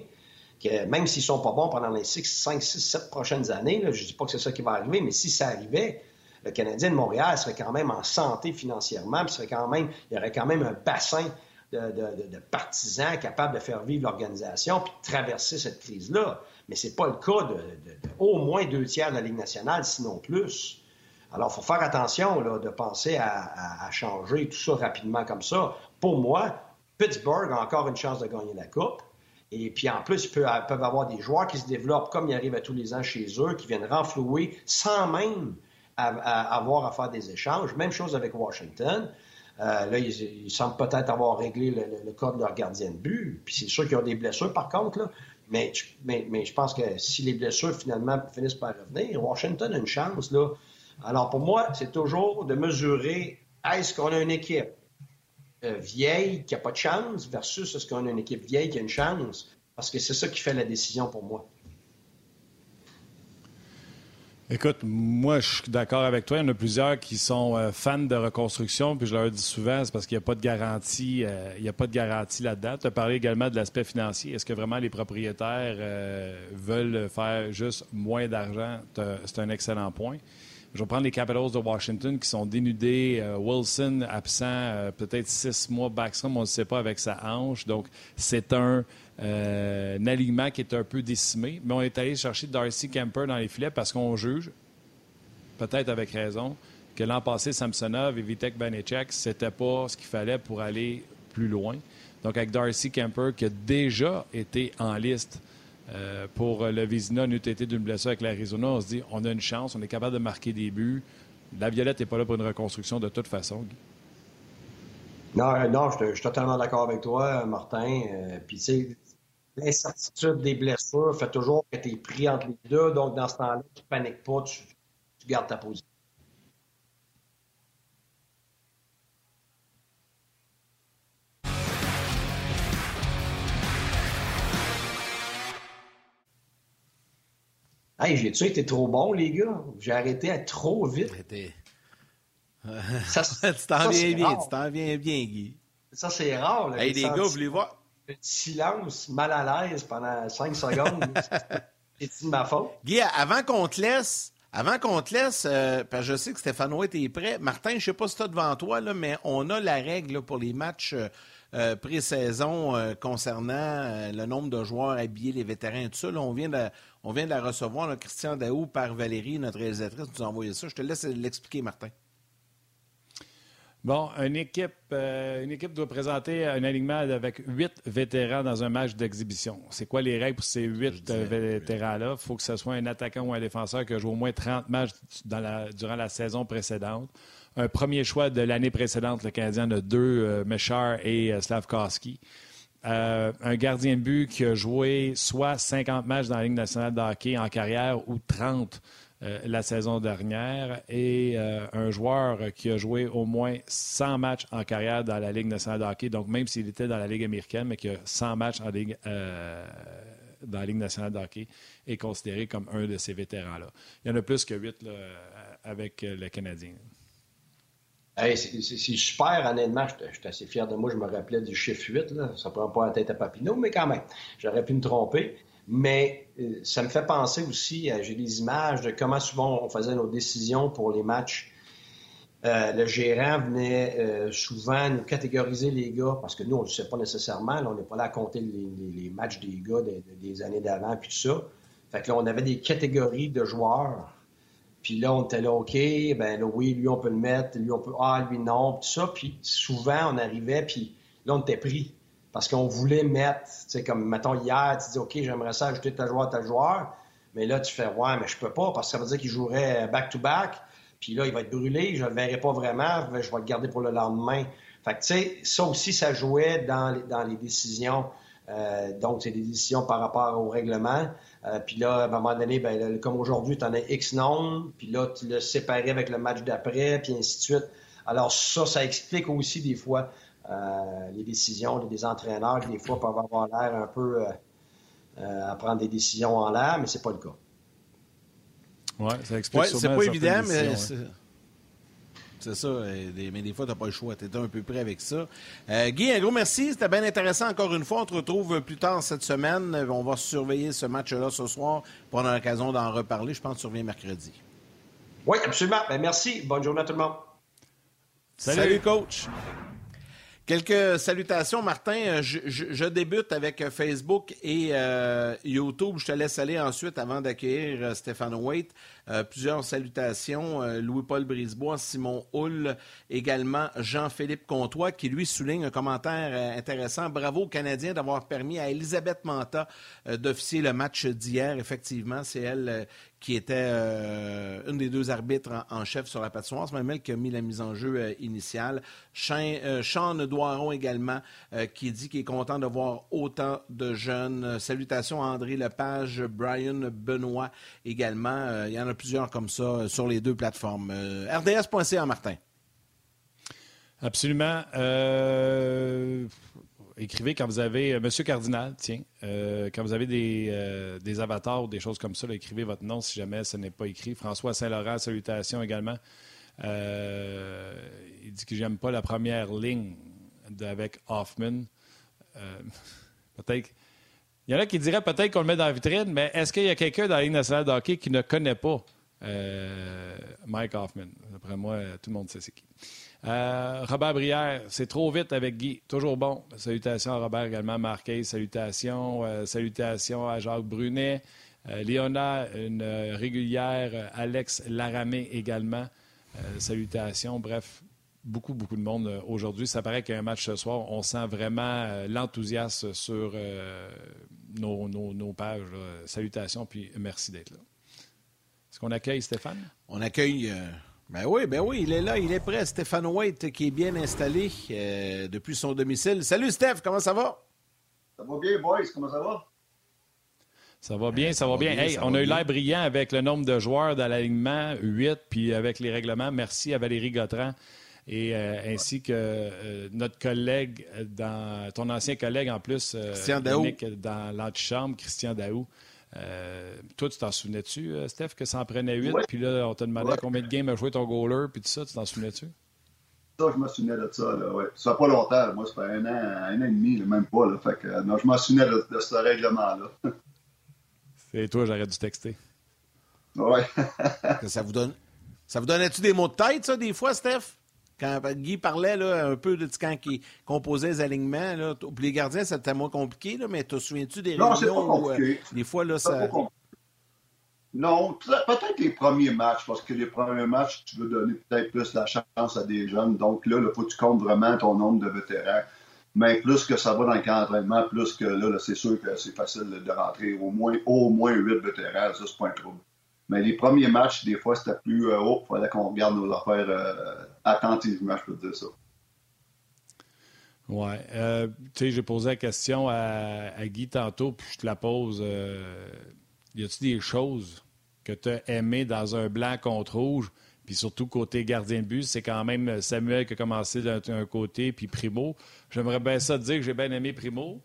que même s'ils sont pas bons pendant les 6, 5, 6, 7 prochaines années, je ne dis pas que c'est ça qui va arriver, mais si ça arrivait, le Canadien de Montréal serait quand même en santé financièrement, puis serait quand même, il y aurait quand même un bassin de, partisans capables de faire vivre l'organisation puis de traverser cette crise-là. Mais ce n'est pas le cas de, au moins deux tiers de la Ligue nationale, sinon plus. Alors, il faut faire attention là, de penser à, changer tout ça rapidement comme ça. Pour moi, Pittsburgh a encore une chance de gagner la Coupe. Et puis en plus, ils peuvent, avoir des joueurs qui se développent comme ils arrivent à tous les ans chez eux, qui viennent renflouer sans même avoir à faire des échanges. Même chose avec Washington. Euh, là, ils, semblent peut-être avoir réglé le, cas de leur gardien de but. Puis c'est sûr qu'ils ont des blessures, par contre. Là. Mais, mais, je pense que si les blessures finalement finissent par revenir, Washington a une chance. Là. Alors pour moi, c'est toujours de mesurer est-ce qu'on a une équipe euh, vieille qui n'a pas de chance versus est-ce qu'on a une équipe vieille qui a une chance? Parce que c'est ça qui fait la décision pour moi. Écoute, moi, je suis d'accord avec toi. Il y en a plusieurs qui sont euh, fans de reconstruction, puis je leur dis souvent, c'est parce qu'il n'y a pas de garantie, euh, il y a pas de garantie là-dedans. Tu as parlé également de l'aspect financier. Est-ce que vraiment les propriétaires euh, veulent faire juste moins d'argent? C'est un excellent point. Je vais prendre les Capitals de Washington qui sont dénudés. Wilson absent peut-être six mois. Backstrom, on ne sait pas avec sa hanche. Donc, c'est un euh, un alignement qui est un peu décimé. Mais on est allé chercher Darcy Kemper dans les filets parce qu'on juge, peut-être avec raison, que l'an passé, Samsonov et Vitek Banechek, c'était pas ce qu'il fallait pour aller plus loin. Donc, avec Darcy Kemper, qui a déjà été en liste euh, pour le Vizina, n'eût été d'une blessure avec l'Arizona, on se dit on a une chance, on est capable de marquer des buts. La Violette n'est pas là pour une reconstruction de toute façon. Non, euh, non, je, suis totalement d'accord avec toi, Martin. Puis, tu sais, l'incertitude des blessures fait toujours que tu es pris entre les deux. Donc, dans ce temps-là, tu ne paniques pas, tu, gardes ta position. Hey, j'ai-tu été trop bon, les gars? J'ai arrêté à trop vite. Ça, tu t'en viens bien, tu t'en viens bien, Guy. Ça, c'est rare. Là, hey, les gars, vous voulez voir? Silence mal à l'aise pendant cinq secondes. C'est de ma faute. Guy, avant qu'on te laisse, avant qu'on te laisse, euh, parce que je sais que Stéphane White est prêt. Martin, je ne sais pas si tu as devant toi, là, mais on a la règle pour les matchs euh, euh, pré-saison concernant le nombre de joueurs habillés, les vétérans et tout ça. on, vient de, on vient de la recevoir, Christian Daou par Valérie, notre réalisatrice, nous a envoyé ça. Je te laisse l'expliquer, Martin. Bon, une équipe, euh, une équipe doit présenter un alignement avec huit vétérans dans un match d'exhibition. C'est quoi les règles pour ces huit euh, vétérans-là? Il faut que ce soit un attaquant ou un défenseur qui a joué au moins 30 matchs durant la saison précédente. Un premier choix de l'année précédente, le Canadien a deux, euh, Mechar et Slavkowski. un gardien de but qui a joué soit 50 matchs dans la Ligue nationale de hockey en carrière ou 30 euh, la saison dernière et euh, un joueur qui a joué au moins 100 matchs en carrière dans la Ligue nationale de hockey, donc même s'il était dans la Ligue américaine, mais qui a 100 matchs euh, dans la Ligue nationale de hockey, est considéré comme un de ces vétérans-là. Il y en a plus que 8 avec le Canadien. c'est super, honnêtement. Je suis assez fier de moi. Je me rappelais du chiffre 8. Là. Ça prend pas la tête à Papineau, mais quand même, j'aurais pu me tromper. Mais euh, ça me fait penser aussi, j'ai des images de comment souvent on faisait nos décisions pour les matchs. Euh, le gérant venait euh, souvent nous catégoriser les gars, parce que nous, on ne le sait pas nécessairement. on n'est pas là à compter les, matchs des gars des, années d'avant, puis tout ça. Fait que là, on avait des catégories de joueurs. Puis là, on était là, OK, ben là, oui, lui, on peut le mettre, lui, on peut, ah, lui, non, tout ça. Puis souvent, on arrivait, puis là, on était pris parce qu'on voulait mettre, tu sais, comme, mettons, hier, tu dis, OK, j'aimerais ça ajouter tel joueur, tel joueur. Mais là, tu fais, ouais, mais je peux pas, parce que ça veut dire qu'il jouerait back-to-back. puis là, il va être brûlé, je le verrai pas vraiment, je vais le garder pour le lendemain. Fait que, tu sais, ça aussi, ça jouait dans les, dans les décisions. Euh, donc, c'est des décisions par rapport au règlement. Euh, puis là, à un moment donné, ben, comme aujourd'hui, tu as X nombre, puis là, tu le séparais avec le match d'après, puis ainsi de suite. Alors ça, ça explique aussi des fois euh, les décisions des entraîneurs qui, des fois, peuvent avoir l'air un peu euh, euh, à prendre des décisions en l'air, mais c'est pas le cas. Oui, ça explique ouais, C'est pas évident, mais c'est ça. mais des fois, tu n'as pas le choix. Tu es un peu près avec ça. Guy, un gros merci. C'était bien intéressant encore une fois. On te retrouve plus tard cette semaine. On va surveiller ce match-là ce soir pour avoir l'occasion d'en reparler. Je pense que tu reviens mercredi. Oui, absolument. Ben, merci. Bonne journée à tout le monde. Salut coach. Quelques salutations, Martin. Euh, je, débute avec euh, Facebook et euh, YouTube. Je te laisse aller ensuite avant d'accueillir Stéphane Waite. Plusieurs salutations. Louis-Paul Brisebois, Simon Hull, également Jean-Philippe Comtois, qui lui souligne un commentaire intéressant. Bravo aux Canadiens d'avoir permis à Elisabeth Manta d'officier le match d'hier. Effectivement, c'est elle qui était euh, une des deux arbitres en, chef sur la patinoire. C'est même elle qui a mis la mise en jeu euh, initiale. Euh, Sean, Doiron également, qui dit qu'il est content de voir autant de jeunes. salutations à André Lepage, Brian Benoît également. il y en a plusieurs comme ça sur les deux plateformes. RDS.ca, Martin. Absolument écrivez quand vous avez, euh, Monsieur Cardinal, tiens, euh, quand vous avez des, euh, des, avatars ou des choses comme ça, écrivez votre nom si jamais ce n'est pas écrit. François Saint-Laurent, salutations également. il dit que j'aime pas la première ligne avec Hoffman. peut-être. Il y en a qui diraient peut-être qu'on le met dans la vitrine, mais est-ce qu'il y a quelqu'un dans la Ligue nationale de hockey qui ne connaît pas Mike Hoffman? D'après moi, tout le monde sait c'est qui. Euh, Robert Brière, c'est trop vite avec Guy. Toujours bon. Salutations à Robert également. Marquez, salutations. Euh, salutations à Jacques Brunet. Euh, une régulière. Alex Laramé également. salutations. Bref, beaucoup, beaucoup de monde aujourd'hui. Ça paraît qu'il y a un match ce soir. On sent vraiment l'enthousiasme sur nos, nos, pages. Salutations, puis merci d'être là. Est-ce qu'on accueille Stéphane? On accueille ben oui, ben oui, il est là, il est prêt. Stéphane White qui est bien installé euh, depuis son domicile. Salut Steph, comment ça va? Ça va bien, boys, comment ça va? Ça va bien, ça, va, bien. Hey, on a eu l'air brillant avec le nombre de joueurs dans l'alignement, 8, puis avec les règlements. Merci à Valérie Gautran et euh, ainsi que euh, notre collègue, dans ton ancien collègue en plus, Christian Daou. dans l'antichambre, Christian Daou. toi, tu t'en souvenais-tu, Steph, que ça en prenait 8, puis là, on t'a demandé combien de games a joué ton goaler, puis tout ça, tu t'en souvenais-tu? Ça, je me souvenais de ça, là, ouais. Ça fait pas longtemps, moi, ça fait un an, un an et demi, même pas, là. Fait que, non, je me souvenais de, ce règlement-là. C'est toi, j'aurais dû texter. Ouais. ça vous donne. Ça vous donnait-tu des mots de tête, ça, des fois, Steph? Quand Guy parlait là, un peu de quand il composait les alignements, là, les gardiens, c'était moins compliqué, là, mais te souviens-tu des non, réunions pas compliqué. Où, des fois, là, ça. Non, peut-être les premiers matchs, parce que les premiers matchs, tu veux donner peut-être plus la chance à des jeunes. Donc là, il faut que tu comptes vraiment ton nombre de vétérans. Mais plus que ça va dans le camp d'entraînement, plus que là, c'est sûr que c'est facile de rentrer au moins au moins 8 vétérans. Ça, c'est pas un trouble. Mais les premiers matchs, des fois, c'était plus euh, haut. Il fallait qu'on regarde nos affaires euh, attentivement, je peux te dire ça. Oui. Euh, tu sais, j'ai posé la question à, Guy tantôt, puis je te la pose. y a-t-il des choses que tu as aimées dans un blanc contre rouge? Puis surtout, côté gardien de but, c'est quand même Samuel qui a commencé d'un côté, puis Primo. J'aimerais bien ça te dire que j'ai bien aimé Primo.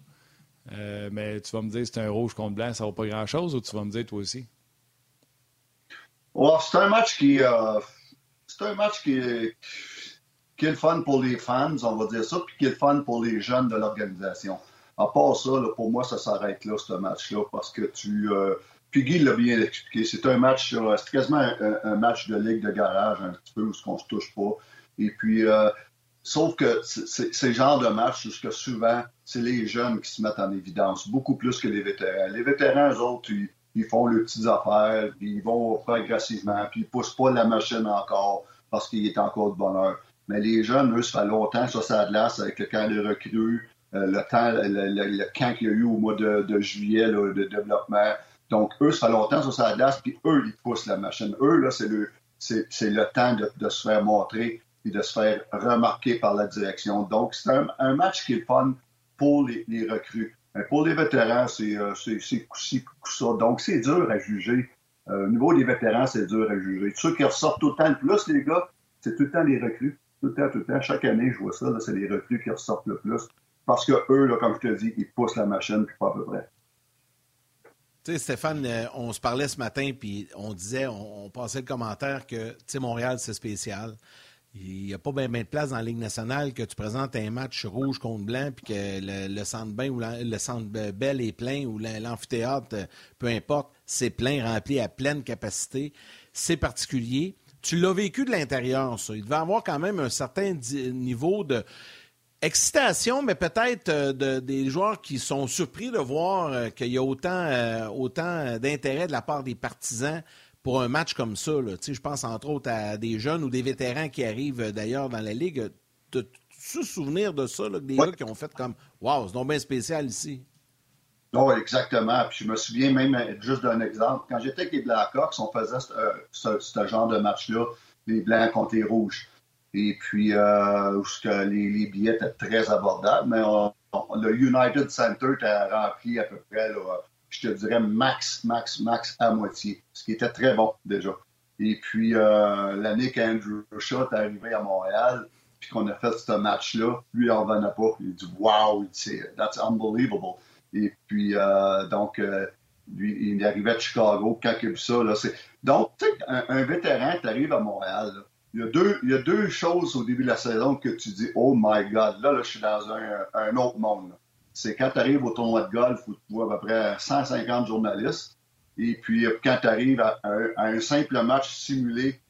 mais tu vas me dire c'est un rouge contre blanc, ça vaut pas grand-chose, ou tu vas me dire toi aussi? c'est un match qui, euh, c'est un match qui, est le fun pour les fans, on va dire ça, puis qui est le fun pour les jeunes de l'organisation. À part ça, pour moi, ça s'arrête là, ce match-là, parce que tu. Euh, puis Guy l'a bien expliqué. C'est un match, euh, c'est quasiment un, match de ligue de garage, un petit peu, où on se touche pas. Et puis, sauf que c'est le genre de match où souvent, c'est les jeunes qui se mettent en évidence, beaucoup plus que les vétérans. Les vétérans, eux autres, ils, ils font leurs petites affaires, puis ils vont progressivement, puis ils poussent pas la machine encore parce qu'il est encore de bonheur. Mais les jeunes, eux, ça fait longtemps sur sa glace avec le camp de recrues, euh, le temps, le, camp qu'il y a eu au mois de, juillet de développement. Donc, eux, ça fait longtemps sur sa glace, puis eux, ils poussent la machine. Eux, là, c'est le, c'est, le temps de, se faire montrer et de se faire remarquer par la direction. Donc, c'est un, match qui est fun pour les recrues. Mais pour les vétérans, c'est euh, ça. Donc, c'est dur à juger. Euh, au niveau des vétérans, c'est dur à juger. Ceux qui ressortent tout le temps le plus, les gars, c'est tout le temps les recrues. Tout le temps, tout le temps. Chaque année, je vois ça, c'est les recrues qui ressortent le plus. Parce que eux, là, comme je te dis, ils poussent la machine, puis pas à peu près. Tu sais, Stéphane, euh, on se parlait ce matin, puis on disait, on, on passait le commentaire que, tu sais, Montréal, c'est spécial. Il n'y a pas bien de place dans la Ligue nationale que tu présentes un match rouge contre blanc puis que le, centre bain ou le centre belle est plein ou l'amphithéâtre, peu importe, c'est plein, rempli à pleine capacité. C'est particulier. Tu l'as vécu de l'intérieur, ça. Il devait avoir quand même un certain niveau de excitation, mais peut-être euh, des joueurs qui sont surpris de voir euh, qu'il y a euh, autant d'intérêt de la part des partisans pour un match comme ça. Je pense entre autres à des jeunes ou des vétérans qui arrivent euh, d'ailleurs dans la Ligue. Tu souvenir de ça, des gars qui ont fait comme Waouh, c'est donc bien spécial ici? Oui, exactement. Puis je me souviens même euh, juste d'un exemple. Quand j'étais avec les Blackhawks, on faisait ce, genre de match-là, les Blancs contre les Rouges. Et puis, euh, les, les, billets étaient très abordables, mais le United Center était rempli à peu près je te dirais max, max, max à moitié, ce qui était très bon déjà. Et puis, euh, l'année qu'Andrew Shaw est arrivé à Montréal, puis qu'on a fait ce match-là, lui, il n'en venait pas. Il dit Wow, that's unbelievable. Et puis, euh, donc, euh, lui, il arrivait de Chicago quand il a vu ça. Là, donc, tu sais, un, vétéran qui arrive à Montréal, il, y a deux, il y a deux choses au début de la saison que tu dis Oh my God, là, là je suis dans un, un autre monde c'est quand tu arrives au tournoi de golf où tu vois à peu près 150 journalistes, et puis euh, quand tu arrives à, un simple match simulé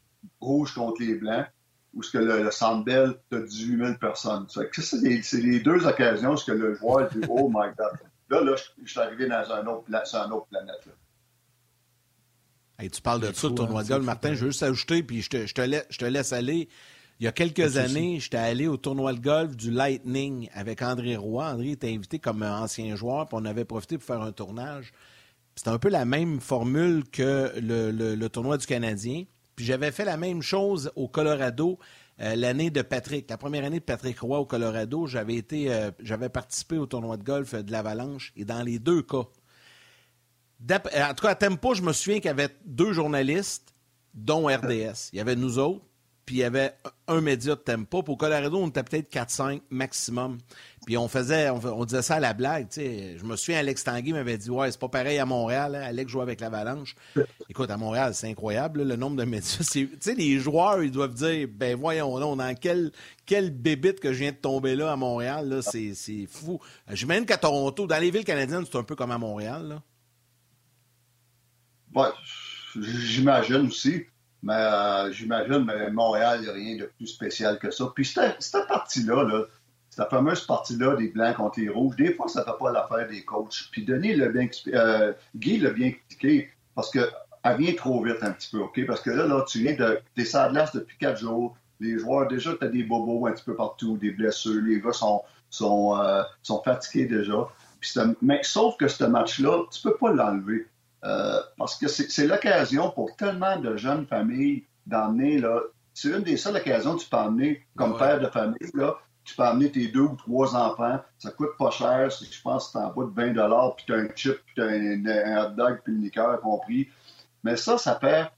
rouge contre les Blancs, où ce que le, le Centre Bell, tu as 18 000 personnes. C'est les, deux occasions où ce que le joueur dit « Oh my God! » Là, là, je, suis arrivé dans un autre, sur une autre planète. tu parles de ça, le tournoi de golf, Martin. Je veux juste ajouter, puis je te, je te laisse aller. Il y a quelques années, j'étais allé au tournoi de golf du Lightning avec André Roy. André était invité comme ancien joueur, puis on avait profité pour faire un tournage. C'était un peu la même formule que le, tournoi du Canadien. Puis j'avais fait la même chose au Colorado euh, l'année de Patrick. La première année de Patrick Roy au Colorado, j'avais été, euh, j'avais participé au tournoi de golf de l'Avalanche. Et dans les deux cas, en tout cas à Tempo, je me souviens qu'il y avait deux journalistes, dont RDS. Il y avait nous autres, puis il y avait un média de Tempa. Pour Colorado, on était peut-être 4-5 maximum. Puis on faisait, on, disait ça à la blague. Je me souviens, Alex Tanguy m'avait dit Ouais, c'est pas pareil à Montréal. Hein. Alex joue avec l'Avalanche. Écoute, à Montréal, c'est incroyable, le nombre de médias. Tu sais, les joueurs, ils doivent dire Ben voyons, là, dans quel, quel bébite que je viens de tomber là à Montréal. Là, c'est, c'est fou. J'imagine qu'à Toronto, dans les villes canadiennes, c'est un peu comme à Montréal. Là. Ouais, j'imagine aussi. Mais euh, j'imagine, mais Montréal, il n'y a rien de plus spécial que ça. Puis cette, partie-là, là, cette fameuse partie-là des Blancs contre les Rouges, des fois, ça ne fait pas l'affaire des coachs. Puis Denis l'a bien euh, Guy l'a bien expliqué parce qu'elle vient trop vite un petit peu, OK? Parce que là, là tu viens de. T'es sur depuis quatre jours. Les joueurs, déjà, tu as des bobos un petit peu partout, des blessures. Les gars sont, sont, euh, sont fatigués déjà. mais sauf que ce match-là, tu peux pas l'enlever. Euh, parce que c'est l'occasion pour tellement de jeunes familles d'emmener, là, c'est une des seules occasions que tu peux emmener comme père de famille, là, tu peux amener tes deux ou trois enfants, ça coûte pas cher, je pense que c'est en bas de 20 puis tu as un chip, puis tu as un, hot dog, puis une liqueur compris. Mais ça, ça fait,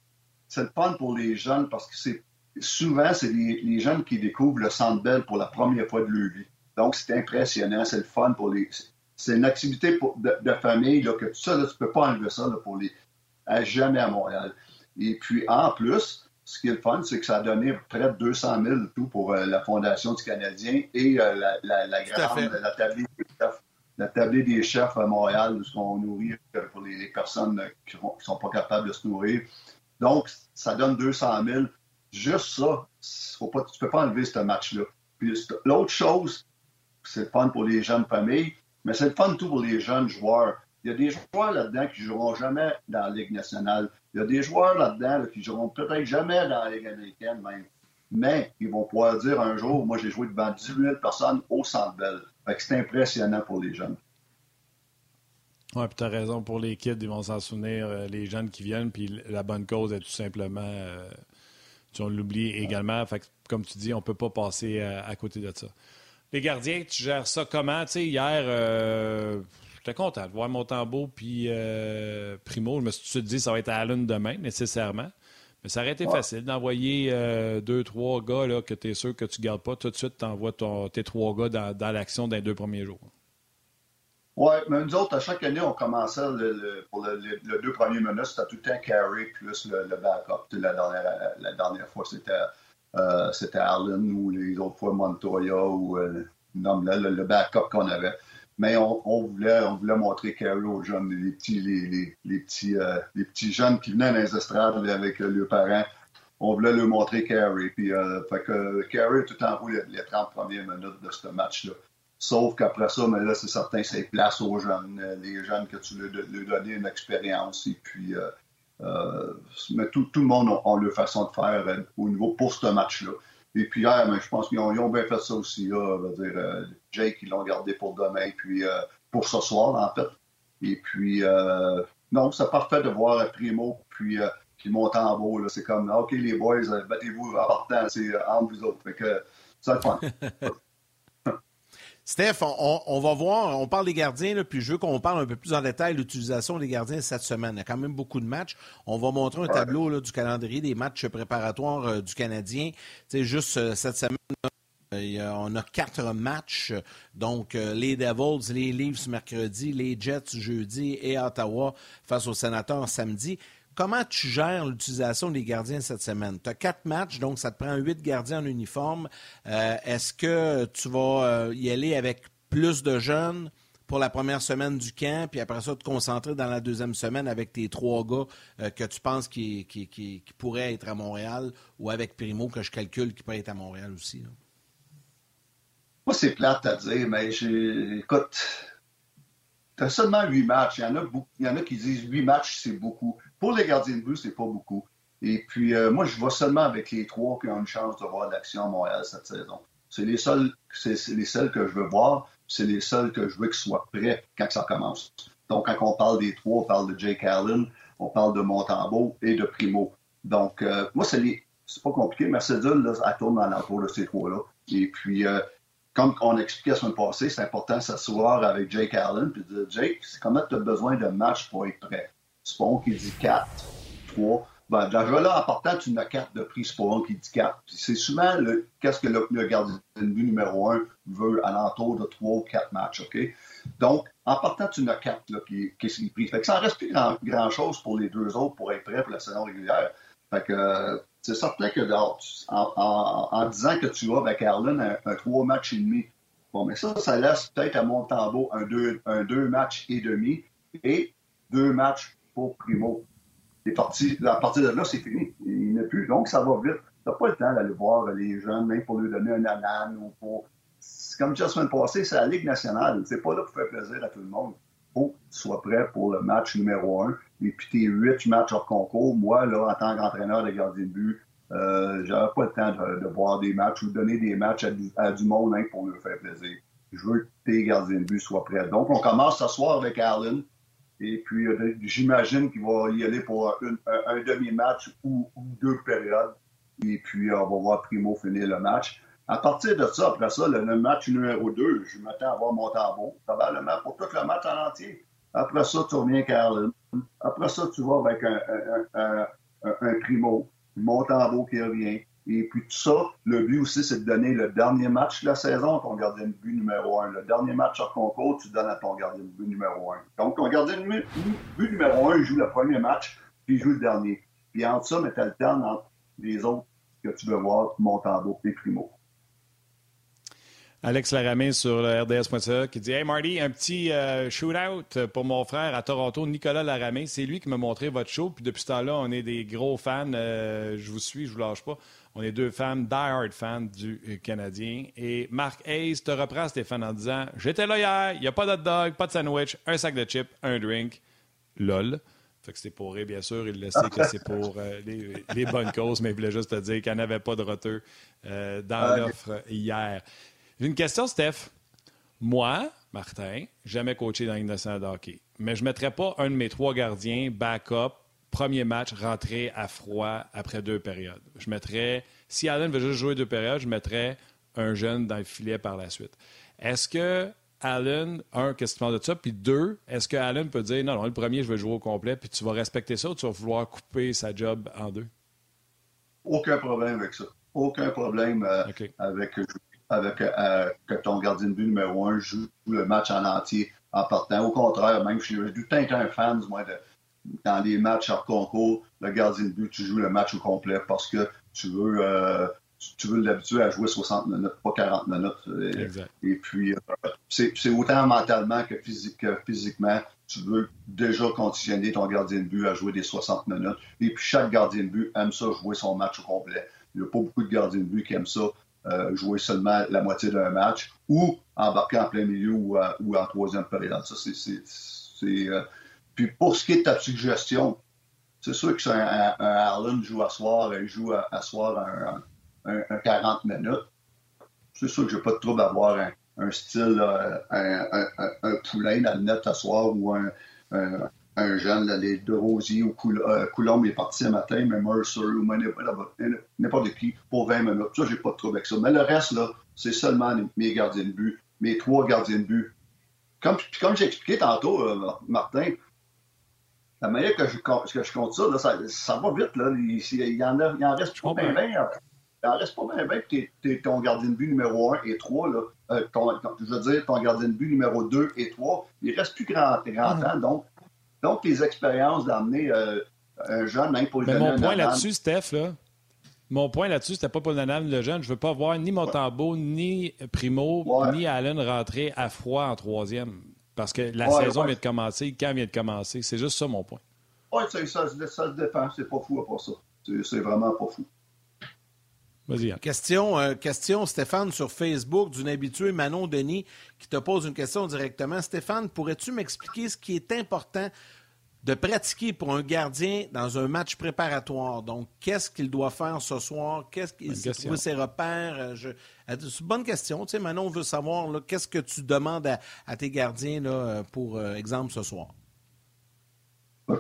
c'est le fun pour les jeunes parce que c'est souvent, c'est les, jeunes qui découvrent le Centre Bell pour la première fois de leur vie. Donc, c'est impressionnant, c'est le fun pour les... C'est une activité de, famille, là, que ça, là, tu peux pas enlever ça pour les... À jamais à Montréal. Et puis, en plus, ce qui est le fun, c'est que ça a donné près de 200 000 tout pour euh, la Fondation du Canadien et euh, la, la, la, grande, la tablée des chefs, la tablée des chefs à Montréal, où on nourrit euh, pour les, personnes qui ne sont pas capables de se nourrir. Donc, ça donne 200 000. Juste ça, faut pas, tu ne peux pas enlever ce match-là. Puis l'autre chose, c'est le fun pour les jeunes familles, mais c'est le fun tout pour les jeunes joueurs. Il y a des joueurs là-dedans qui ne joueront jamais dans la Ligue nationale. Il y a des joueurs là-dedans qui ne joueront peut-être jamais dans la Ligue américaine même. Mais ils vont pouvoir dire un jour, moi j'ai joué devant 18 000 personnes au Centre Bell. c'est impressionnant pour les jeunes. Oui, puis tu as raison, pour les kids, ils vont s'en souvenir, euh, les jeunes qui viennent, puis la bonne cause est tout simplement, euh, tu l'oublie également. Fait comme tu dis, on ne peut pas passer euh, à côté de ça. Les gardiens, tu gères ça comment? Tu sais, hier, euh, j'étais content de voir Montembeau puis euh, Primo. Je me suis dit, ça va être Allen demain, nécessairement. Mais ça aurait été facile d'envoyer euh, deux, trois gars là, que tu es sûr que tu ne gardes pas. Tout de suite, tu envoies tes trois gars dans, l'action dans les deux premiers jours. Oui, mais nous autres, à chaque année, on commençait pour les deux premiers minutes, c'était tout le temps carry plus le, backup. La dernière, la dernière fois, c'était euh, c'était Allen ou les autres fois Montoya ou euh, le, backup qu'on avait. Mais on, voulait, on voulait montrer Carey aux jeunes, les petits, les, petits, euh, les petits jeunes qui venaient dans les estrades avec leurs parents. On voulait leur montrer Carey. Puis, fait a tout en les, les 30 premières minutes de ce match-là. Sauf qu'après ça, mais là, c'est certain, c'est place aux jeunes, les jeunes que tu leur, leur donnais une expérience. Et puis, mais tout, tout, le monde a, leur façon de faire euh, au niveau pour ce match-là. Et puis hier, mais je pense qu'ils ont, bien fait ça aussi. Dire, euh, Jake, ils l'ont gardé pour demain, puis pour ce soir, en fait. Et puis, non, c'est parfait de voir Primo, puis en beau. C'est comme, OK, les boys, battez-vous en partant, c'est entre vous autres. Fait que, c'est le fun. Steph, on, va voir, on parle des gardiens, puis je veux qu'on parle un peu plus en détail de l'utilisation des gardiens cette semaine. Il y a quand même beaucoup de matchs. On va montrer un tableau du calendrier des matchs préparatoires euh, du Canadien. C'est juste euh, cette semaine. on a quatre matchs, donc euh, les Devils, les Leafs mercredi, les Jets jeudi et Ottawa face aux Sénateurs samedi. Comment tu gères l'utilisation des gardiens cette semaine? Tu as quatre matchs, donc ça te prend huit gardiens en uniforme. Euh, est-ce que tu vas euh, y aller avec plus de jeunes pour la première semaine du camp, puis après ça, te concentrer dans la deuxième semaine avec tes trois gars euh, que tu penses qui, qui, pourraient être à Montréal ou avec Primo, que je calcule qui pourrait être à Montréal aussi? Moi, c'est plate à dire, mais écoute, tu as seulement huit matchs. Il y, en a il y en a qui disent huit matchs, c'est beaucoup. Pour les gardiens de but, c'est pas beaucoup. Et puis, euh, moi, je vois seulement avec les trois qui ont une chance de voir l'action à Montréal cette saison. C'est les seuls, c'est les seuls que je veux voir. C'est les seuls que je veux qu'ils soient prêts quand ça commence. Donc, quand on parle des trois, on parle de Jake Allen, on parle de Montembeau et de Primo. Donc, euh, moi, c'est les, c'est pas compliqué. Mercedes, là, elle tourne dans l'entour de ces trois-là. Et puis, euh, comme on expliquait la semaine passée, c'est important de s'asseoir avec Jake Allen et de dire Jake, comment tu as besoin de match pour être prêt? Bon qu'il dit 4, 3. Ben, déjà là, en partant, tu n'as quatre de prise pour un qui dit quatre. C'est souvent le, qu'est-ce que le, gardien de but numéro un veut à l'entour de trois ou quatre matchs, OK? Donc, en partant, tu n'as quatre là, qui, qui sont pris. Fait que ça ne reste plus grand, grand-chose pour les deux autres pour être prêts pour la saison régulière. Fait que c'est certain que en, en, disant que tu as avec Arlen un, trois matchs et demi, bon, mais ça, ça laisse peut-être à Montembeau un deux, un deux matchs et demi et deux matchs pour Primo parti, à partir de là, c'est fini. Il n'est plus. Donc, ça va vite. Tu n'as pas le temps d'aller voir les jeunes, même pour lui donner un anan ou pour. Comme la semaine passée, c'est la Ligue nationale. C'est pas là pour faire plaisir à tout le monde. Il faut que tu sois prêt pour le match numéro un. Et puis tes huit matchs hors concours, moi, là, en tant qu'entraîneur de gardien de but, euh, j'aurais pas le temps de, voir des matchs ou de donner des matchs à du, monde hein, pour lui faire plaisir. Je veux que tes gardiens de but soient prêts. Donc, on commence ce soir avec Allen. Et puis, euh, j'imagine qu'il va y aller pour un, demi-match ou, deux périodes. Et puis, on va voir Primo finir le match. À partir de ça, après ça, le, match numéro 2, je m'attends à voir mon tambour, probablement pour tout le match en entier. Après ça, tu reviens Carlin. Après ça, tu vas avec un, un, Primo, mon tambour qui revient. Et puis tout ça, le but aussi, c'est de donner le dernier match de la saison à ton gardien de but numéro un. Le dernier match en concours, tu donnes à ton gardien de but numéro un. Donc, ton gardien de but numéro un, joue le premier match, puis il joue le dernier. Puis entre ça, mais tu alternes entre les autres que tu veux voir, Montembeau et Primo. Alex Laramé sur le RDS.ca qui dit Hey Marty, un petit euh, shootout pour mon frère à Toronto, Nicolas Laramé. C'est lui qui m'a montré votre show. Puis depuis ce temps-là, on est des gros fans. Euh, je vous suis, je vous lâche pas. On est deux fans, die-hard fans du euh, Canadien. Et Marc Hayes te reprend, Stéphane, en disant J'étais là hier, il n'y a pas de dog, pas de sandwich, un sac de chips, un drink. LOL. Fait que c'est pour rire, bien sûr. Il le sait que c'est pour euh, les, bonnes causes, mais il voulait juste te dire qu'il n'y avait pas de retour euh, dans l'offre hier. J'ai une question, Steph. Moi, Martin, jamais coaché dans l'innocent de hockey, mais je ne mettrais pas un de mes trois gardiens backup premier match, rentrer à froid après deux périodes. Je mettrais, si Allen veut juste jouer deux périodes, je mettrais un jeune dans le filet par la suite. Est-ce que Allen, un, qu'est-ce que tu penses de ça? Puis deux, est-ce que Allen peut dire non, non, le premier, je vais jouer au complet, puis tu vas respecter ça ou tu vas vouloir couper sa job en deux? Aucun problème avec ça. Aucun problème euh, avec, avec euh, que ton gardien de but numéro un joue le match en entier en partant. Au contraire, même je suis tout un fan, du moins, de, dans les matchs hors concours, le gardien de but, tu joues le match au complet parce que tu veux, euh, tu, veux l'habituer à jouer 60 minutes, pas 40 minutes. Et, puis, euh, c'est autant mentalement que, physiquement, tu veux déjà conditionner ton gardien de but à jouer des 60 minutes. Et puis, chaque gardien de but aime ça jouer son match au complet. Il n'y a pas beaucoup de gardiens de but qui aiment ça. Euh, jouer seulement la moitié d'un match ou embarquer en plein milieu ou, en troisième période. Ça, c'est puis pour ce qui est de ta suggestion, c'est sûr que si un, un, joue à soir, il joue à, soir un, 40 minutes. C'est sûr que je n'ai pas de trouble à avoir un, style, un, poulain le net à soir ou un, jeune, les De Rosier ou euh, Coulomb est parti ce matin, mais Mercer ou n'importe qui pour 20 minutes. Ça, j'ai pas de trouble avec ça. Mais le reste, là, c'est seulement mes gardiens de but, mes trois gardiens de but. Comme, comme j'ai expliqué tantôt, euh, Martin, la manière que je, que je compte ça, là, ça, ça, va vite. Là. Il, il, y en, a, il en reste pas bien, bien. Il en reste pas bien, bien que t'es, ton gardien de but numéro 1 et 3. Là. Euh, ton, je veux dire, ton gardien de but numéro 2 et 3. Il reste plus grand, grand temps. Donc, donc, les expériences d'amener euh, un jeune, même pour lui Mais mon point là-dessus, Steph, là, mon point là-dessus, c'était pas pour le le jeune. Je veux pas voir ni Montembeau, ni Primo, ni Allen rentrer à froid en troisième. Parce que la saison vient de commencer, quand vient de commencer. C'est juste ça mon point. Oui, ça, ça, se défend. C'est pas fou à part ça. C'est vraiment pas fou. Vas-y. Question, euh, question, Stéphane, sur Facebook d'une habituée, Manon Denis, qui te pose une question directement. Stéphane, pourrais-tu m'expliquer ce qui est important de pratiquer pour un gardien dans un match préparatoire. Donc, qu'est-ce qu'il doit faire ce soir? Qu'est-ce qu'il trouver ses repères? Euh, je... Euh, c'est une bonne question. Tu sais, Manon veut savoir qu'est-ce que tu demandes à, tes gardiens là, pour euh, exemple ce soir?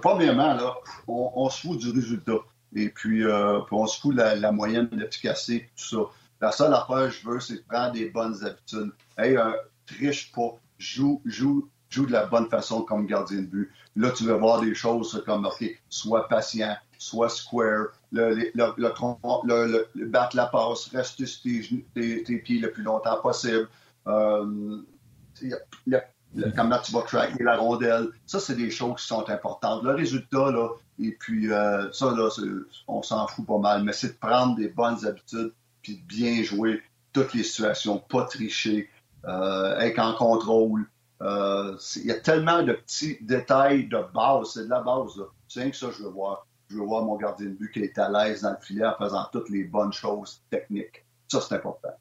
Premièrement, là, on, se fout du résultat. Et puis, on se fout la, la moyenne d'efficacité, tout ça. La seule affaire que je veux, c'est prendre des bonnes habitudes. Hey, triche pas. Joue, joue joue de la bonne façon comme gardien de but. Là, tu vas voir des choses comme, OK, sois patient, sois square, le, le, le, battre la passe, reste sur tes, tes, pieds le plus longtemps possible. Euh, comment tu vas tracker la rondelle. Ça, c'est des choses qui sont importantes. Le résultat, là, et puis euh, ça, là, on s'en fout pas mal, mais c'est de prendre des bonnes habitudes puis de bien jouer toutes les situations, pas tricher, euh, être en contrôle. Euh, il y a tellement de petits détails de base, c'est de la base. C'est que ça je veux voir. Je mon gardien de but qui est à l'aise dans le filet en faisant toutes les bonnes choses techniques. Ça, c'est important.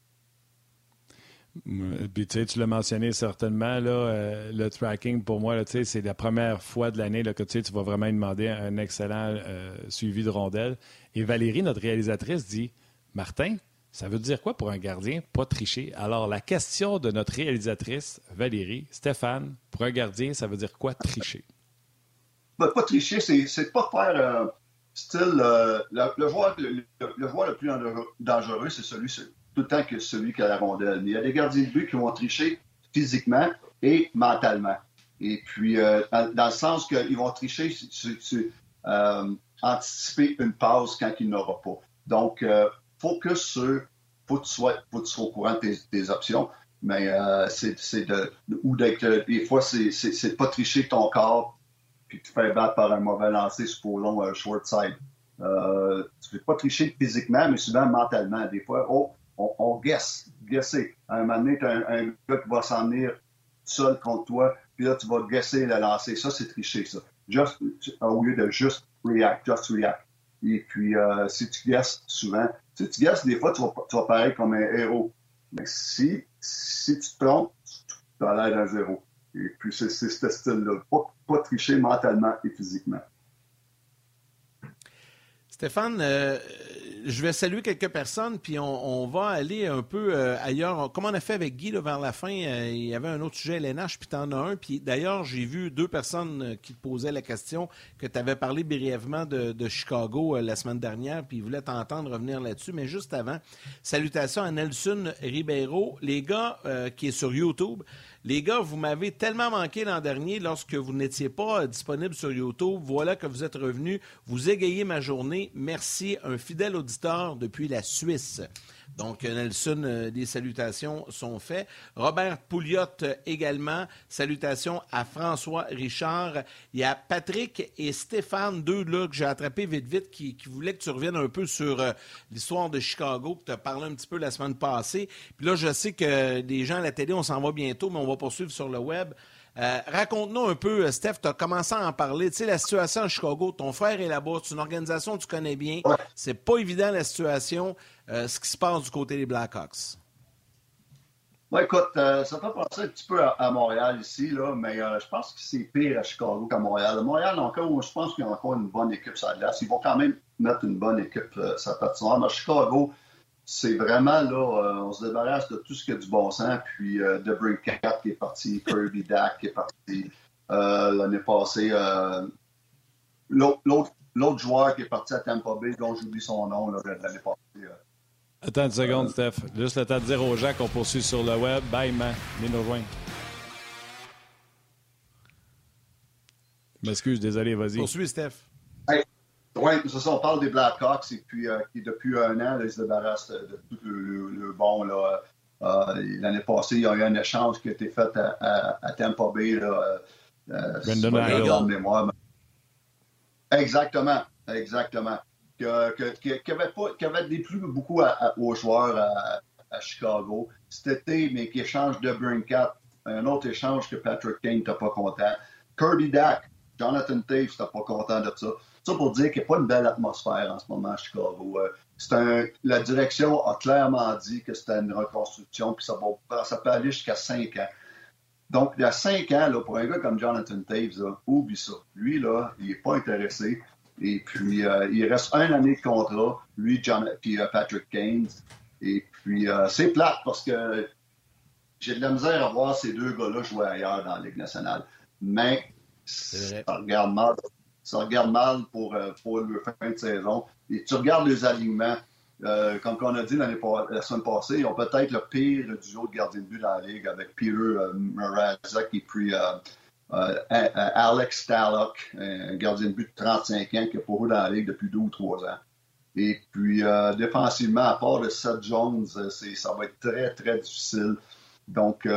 Puis tu l'as mentionné certainement, là, euh, le tracking pour moi, c'est la première fois de l'année que tu vas vraiment demander un excellent euh, suivi de rondelle. Et Valérie, notre réalisatrice, dit Martin, ça veut dire quoi pour un gardien pas tricher? Alors la question de notre réalisatrice, Valérie, Stéphane, pour un gardien, ça veut dire quoi tricher? Ben, pas tricher, c'est pas faire euh, style. le, joueur, le, plus dangereux, c'est celui tout le temps que celui qui a la rondelle. Il y a des gardiens de but qui vont tricher physiquement et mentalement. Et puis, euh, dans, le sens qu'ils vont tricher sur, euh, anticiper une pause quand il n'aura pas. Donc, euh, focus sur, faut que tu sois, faut que tu sois au courant de tes, options, mais euh, c'est de, ou d'être, des fois, c'est de pas tricher ton corps, puis tu fais battre par un mauvais lancer, supposons un short side. Euh, tu ne fais pas tricher physiquement, mais souvent mentalement. Des fois, oh, on, on guesse, guesser. À un moment donné, tu as un, gars qui va s'en venir seul contre toi, puis là, tu vas guesser le lancer. Ça, c'est tricher, ça. Just, au lieu de juste react, just react. Et puis, euh, si tu guesses souvent, tu guesses, des fois, tu vas, paraître comme un héros. Mais si, si tu te trompes, tu as l'air d'un zéro. Et puis, c'est ce style-là. Pas, pas tricher mentalement et physiquement. Stéphane, euh, je vais saluer quelques personnes, puis on, va aller un peu euh, ailleurs. Comme on a fait avec Guy vers la fin, euh, il y avait un autre sujet LNH, puis tu en as un. Puis d'ailleurs, j'ai vu deux personnes qui te posaient la question, que tu avais parlé brièvement de, Chicago la semaine dernière, puis ils voulaient t'entendre revenir là-dessus. Mais juste avant, salutations à Nelson Ribeiro, les gars qui est sur YouTube. Les gars, vous m'avez tellement manqué l'an dernier lorsque vous n'étiez pas euh, disponible sur YouTube. Voilà que vous êtes revenu. Vous égayez ma journée. Merci, un fidèle auditeur depuis la Suisse. Donc, Nelson, euh, les salutations sont faites. Robert Pouliot euh, également. Salutations à François Richard. Il y a Patrick et Stéphane, deux là que j'ai attrapés vite, vite, qui, voulaient que tu reviennes un peu sur euh, l'histoire de Chicago, que tu as parlé un petit peu la semaine passée. Puis là, je sais que des gens à la télé, on s'en va bientôt, mais on va poursuivre sur le web. Raconte-nous un peu, Steph, tu as commencé à en parler. Tu sais, la situation à Chicago, ton frère est là-bas, c'est une organisation que tu connais bien. C'est pas évident la situation. Euh, ce qui se passe du côté des Blackhawks? Oui, écoute, euh, ça peut penser un petit peu à, Montréal ici, là, mais euh, je pense que c'est pire à Chicago qu'à Montréal. À Montréal, encore, je pense qu'il y a encore une bonne équipe sur la glace. Ils vont quand même mettre une bonne équipe sur la patinoire. Mais à Chicago, c'est vraiment là, on se débarrasse de tout ce qui a du bon sens. Puis euh, Debrincat qui est parti, Kirby Dak qui est parti l'année passée. L'autre joueur qui est parti à Tampa Bay, dont j'oublie son nom l'année passée. Attends une seconde, Steph. Juste le temps de dire aux gens qu'on poursuit sur le web. Bye, man. Viens nous rejoindre. Je m'excuse, désolé, vas-y. Poursuis, Steph. Oui, c'est ça, on parle des Blackhawks et puis euh, qui, depuis un an, ils se débarrassent de, tout le, bon. Là, euh, L'année passée, il y a eu un échange qui a été fait à, à, Tampa Bay. Là, euh, mémoire. Exactement, exactement qui avait, pas, avait déplu beaucoup aux joueurs à, Chicago cet été, mais qui échange de Brinkat, un autre échange que Patrick Kane n'était pas content. Kirby Dack, Jonathan Taves n'était pas content de ça. Ça pour dire qu'il n'y a pas une belle atmosphère en ce moment à Chicago. Euh, la direction a clairement dit que c'était une reconstruction, puis ça, va, ça peut aller jusqu'à cinq ans. Donc, il y a cinq ans, là, pour un gars comme Jonathan Taves, oublie ça. Lui, là, il n'est pas intéressé. Et puis, euh, il reste un année de contrat, lui, John, puis euh, Patrick Kane. Et puis, euh, c'est plate parce que j'ai de la misère à voir ces deux gars-là jouer ailleurs dans la Ligue nationale. Mais ça regarde mal. Ça regarde mal pour, pour le fin de saison. Et tu regardes les alignements, euh, comme on a dit la semaine passée, ils ont peut-être le pire duo de gardien de but dans la ligue avec Peter euh, Mrazek et puis Alex Stallock, un gardien de but de 35 ans qui a pas dans la ligue depuis deux ou trois ans. Et puis, défensivement, à part de Seth Jones, ça va être très, très difficile. Donc,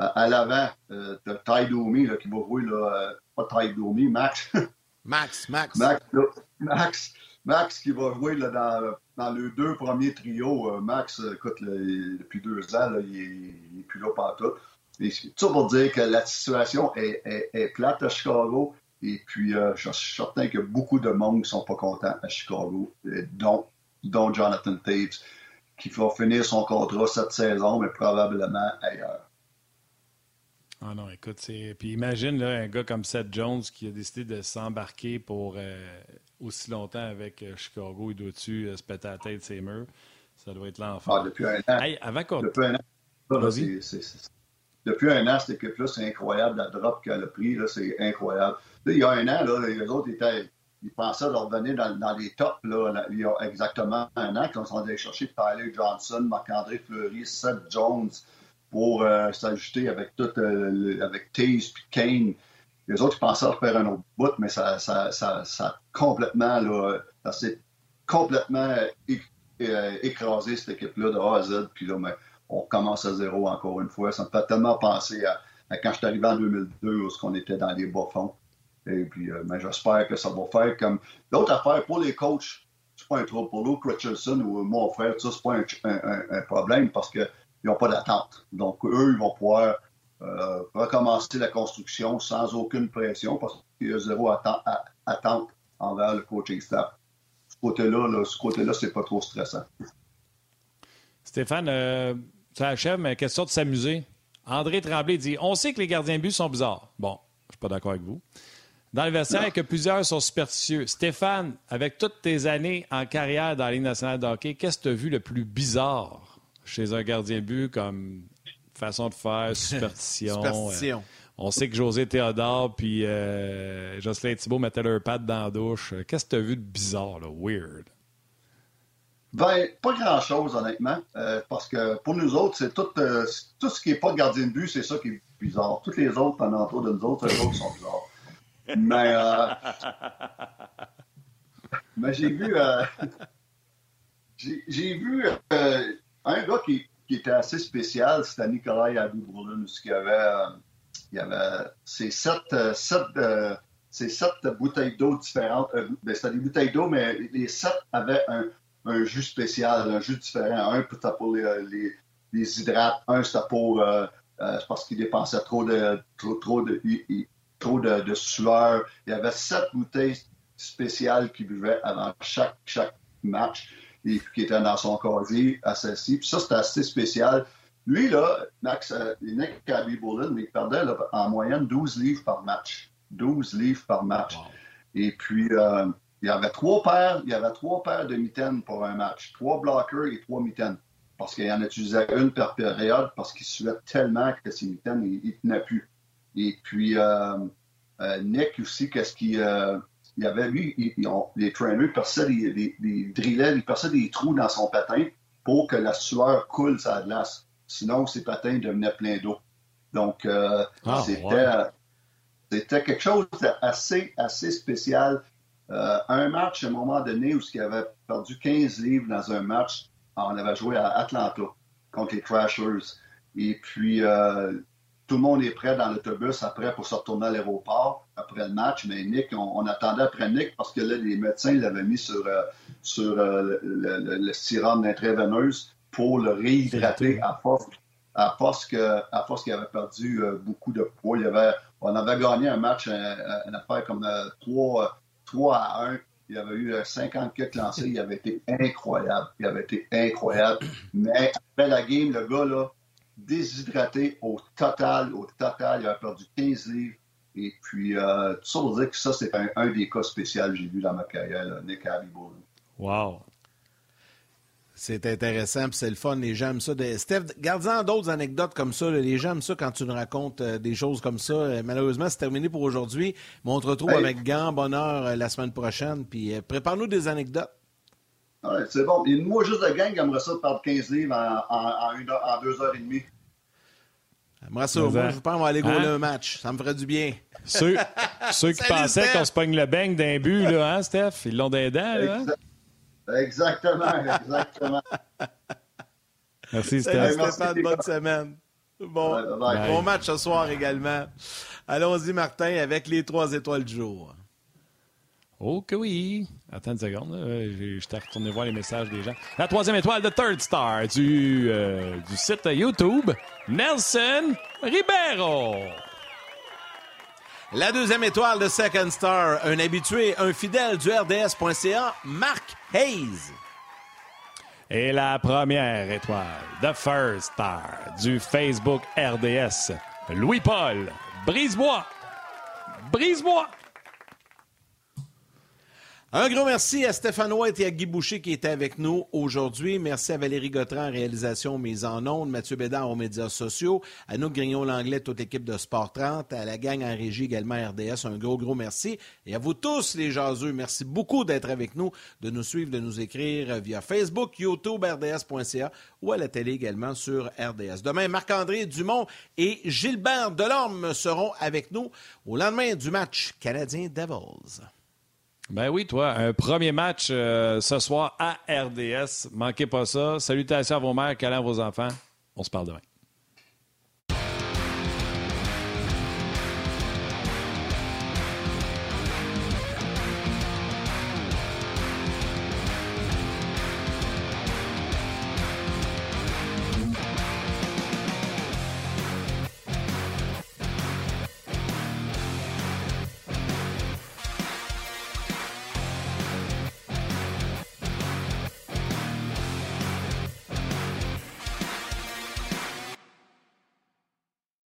à l'avant, euh, Ty Domi qui va jouer, là, pas Ty Domi, Max. Max, Max. Max, Max, Max qui va jouer là, dans, dans les deux premiers trios. Euh, Max, écoute, depuis deux ans, là, il n'est plus là partout. Et ça pour dire que la situation est, est, plate à Chicago. Et puis, euh, je suis certain a beaucoup de monde ne sont pas contents à Chicago, dont, dont Jonathan Tate, qui va finir son contrat cette saison, mais probablement ailleurs. Ah non, écoute, c'est. Puis imagine là, un gars comme Seth Jones qui a décidé de s'embarquer pour euh, aussi longtemps avec euh, Chicago. Il doit-tu euh, se péter la tête ses murs? Ça doit être l'enfer. Ah, depuis un an. Hey, avant Depuis un an. depuis un an, cette équipe-là, c'est incroyable. La drop qu'elle a pris, c'est incroyable. il y a un an, là, les autres étaient. Ils pensaient de revenir dans, dans les tops là, il y a exactement un an, quand on allait chercher Tyler Johnson, Marc-André Fleury, Seth Jones, pour euh, s'ajuster avec tout, euh, avec Taze puis Kane. Les autres pensaient faire un autre bout, mais ça, ça, ça, complètement, là, ça s'est complètement euh, écrasé cette équipe-là de A à Z. Puis là, mais on commence à zéro encore une fois. Ça me fait tellement penser à, quand je suis arrivé en 2002, où on était dans les bas-fonds. Et puis, mais j'espère que ça va faire comme. L'autre affaire, pour les coachs, c'est pas un trouble. Pour Luke Richardson ou mon frère, ça, c'est pas un, un, problème parce que ils n'ont pas d'attente. Donc, eux, ils vont pouvoir euh, recommencer la construction sans aucune pression parce qu'il y a zéro attente envers le coaching staff. Ce côté-là, là, ce côté-là, c'est pas trop stressant. Stéphane, euh, ça achève, mais question de s'amuser. André Tremblay dit On sait que les gardiens de but sont bizarres. Bon, je ne suis pas d'accord avec vous. Dans le vestiaire, que plusieurs sont superstitieux. Stéphane, avec toutes tes années en carrière dans la Ligue nationale de hockey, qu'est-ce que tu as vu le plus bizarre? Chez un gardien but comme façon de faire, superstition. superstition. Euh, on sait que José Théodore puis euh, Jocelyn Thibault mettaient leur patte dans la douche. Qu'est-ce que tu as vu de bizarre, là, weird? Ben, pas grand-chose, honnêtement. Euh, parce que pour nous autres, c'est tout, tout ce qui n'est pas gardien de but, c'est ça qui est bizarre. Tous les autres pendant autour de nous autres, les autres sont bizarres. Mais, mais j'ai vu. j'ai vu un gars qui, était assez spécial, c'était Nikolai Abibroulin, qui avait, euh, avait ses sept, euh, euh, sept, bouteilles d'eau différentes. Ben, c'était des bouteilles d'eau, mais les sept avaient un, jus spécial, un jus différent. Un, c'était pour les, hydrates, un, c'était pour parce qu'il dépensait trop de, trop, trop de, trop de, sueur. Il y avait sept bouteilles spéciales qu'il buvait avant chaque, chaque match et, qui était dans son casier à celle-ci. Puis ça, c'était assez spécial. Lui, là, Max, euh, Nick Cabby Bullen, il perdait en moyenne 12 livres par match. 12 livres par match. Et puis, euh, il y avait trois paires, il y avait trois paires de mitaines pour un match. Trois blockers et trois mitaines. Parce qu'il en utilisait une par période parce qu'il suait tellement que ses mitaines, il, tenait plus. Et puis, euh, Nick aussi, qu'est-ce qu'il il y avait, lui, les trainers perçaient des, des, des ils perçaient des trous dans son patin pour que la sueur coule sa glace. Sinon, ses patins devenaient pleins d'eau. Donc, euh, ah, c'était, quelque chose d'assez assez spécial. Euh, un match, à un moment donné, où il avait perdu 15 livres dans un match, on avait joué à Atlanta contre les Trashers. Et puis, euh, tout le monde est prêt dans l'autobus après pour se retourner à l'aéroport après le match. Mais Nick, on, attendait après Nick parce que là, les médecins l'avaient mis sur, euh, sur euh, le, le, le, sérum d'intraveineuse pour le réhydrater à force, à force qu'il avait perdu euh, beaucoup de poids. Il avait, on avait gagné un match, une affaire comme 3, 3 à 1. Il avait eu 50 kits lancés. Il avait été incroyable. Il avait été incroyable. Mais après la game, le gars, là, déshydraté au total. Au total, il a perdu 15 livres. Et puis, euh, tout ça pour dire que ça, c'est un, des cas spéciaux que j'ai vu dans ma carrière, Nick Abiboul. Wow! C'est intéressant, puis c'est le fun. Les gens aiment ça. Steph, garde-en d'autres anecdotes comme ça. Les gens aiment ça quand tu nous racontes euh, des choses comme ça. Euh, malheureusement, c'est terminé pour aujourd'hui. Mais on te retrouve avec grand bonheur la semaine prochaine. Puis prépare-nous des anecdotes. Ouais, c'est bon. Il y a une moi juste de gang qui aimerait ça de perdre 15 livres en, en, en, une heure, en deux heures et demie. Moi, ça, moi, je pense qu'on va aller gauler Hein? un match. Ça me ferait du bien. Ceux, ceux qui Salut, pensaient qu'on se pogne le bang d'un but, là, hein, Steph? Ils l'ont des dents, là. hein? Exa- Exactement, exactement. Merci, Salut Steph. merci, Stéphane, les bonne semaine. Bon, Ouais, bye bye. bon match ce soir également. Allons-y, Martin, avec les trois étoiles du jour. Oh que oui! Attends une seconde, là. J'ai- j'étais retourné voir les messages des gens. La troisième étoile de Third Star du, euh, du site YouTube, Nelson Ribeiro. La deuxième étoile de Second Star, un habitué, un fidèle du RDS.ca, Marc Hayes. Et la première étoile, The First Star, du Facebook RDS, Louis-Paul Brisebois. Brisebois. Un gros merci à Stéphane White et à Guy Boucher qui étaient avec nous aujourd'hui. Merci à Valérie Gautran réalisation mise en ondes, Mathieu Bédard aux médias sociaux, à nous Grignon-Langlais, toute l'équipe de Sport 30, à la gang en régie également RDS, un gros, gros merci. Et à vous tous les jaseux, merci beaucoup d'être avec nous, de nous suivre, de nous écrire via Facebook, YouTube, RDS.ca ou à la télé également sur RDS. Demain, Marc-André Dumont et Gilbert Delorme seront avec nous au lendemain du match Canadien Devils. Ben oui, toi, un premier match euh, ce soir à RDS. Manquez pas ça. Salutations à vos mères, câlins à vos enfants. On se parle demain.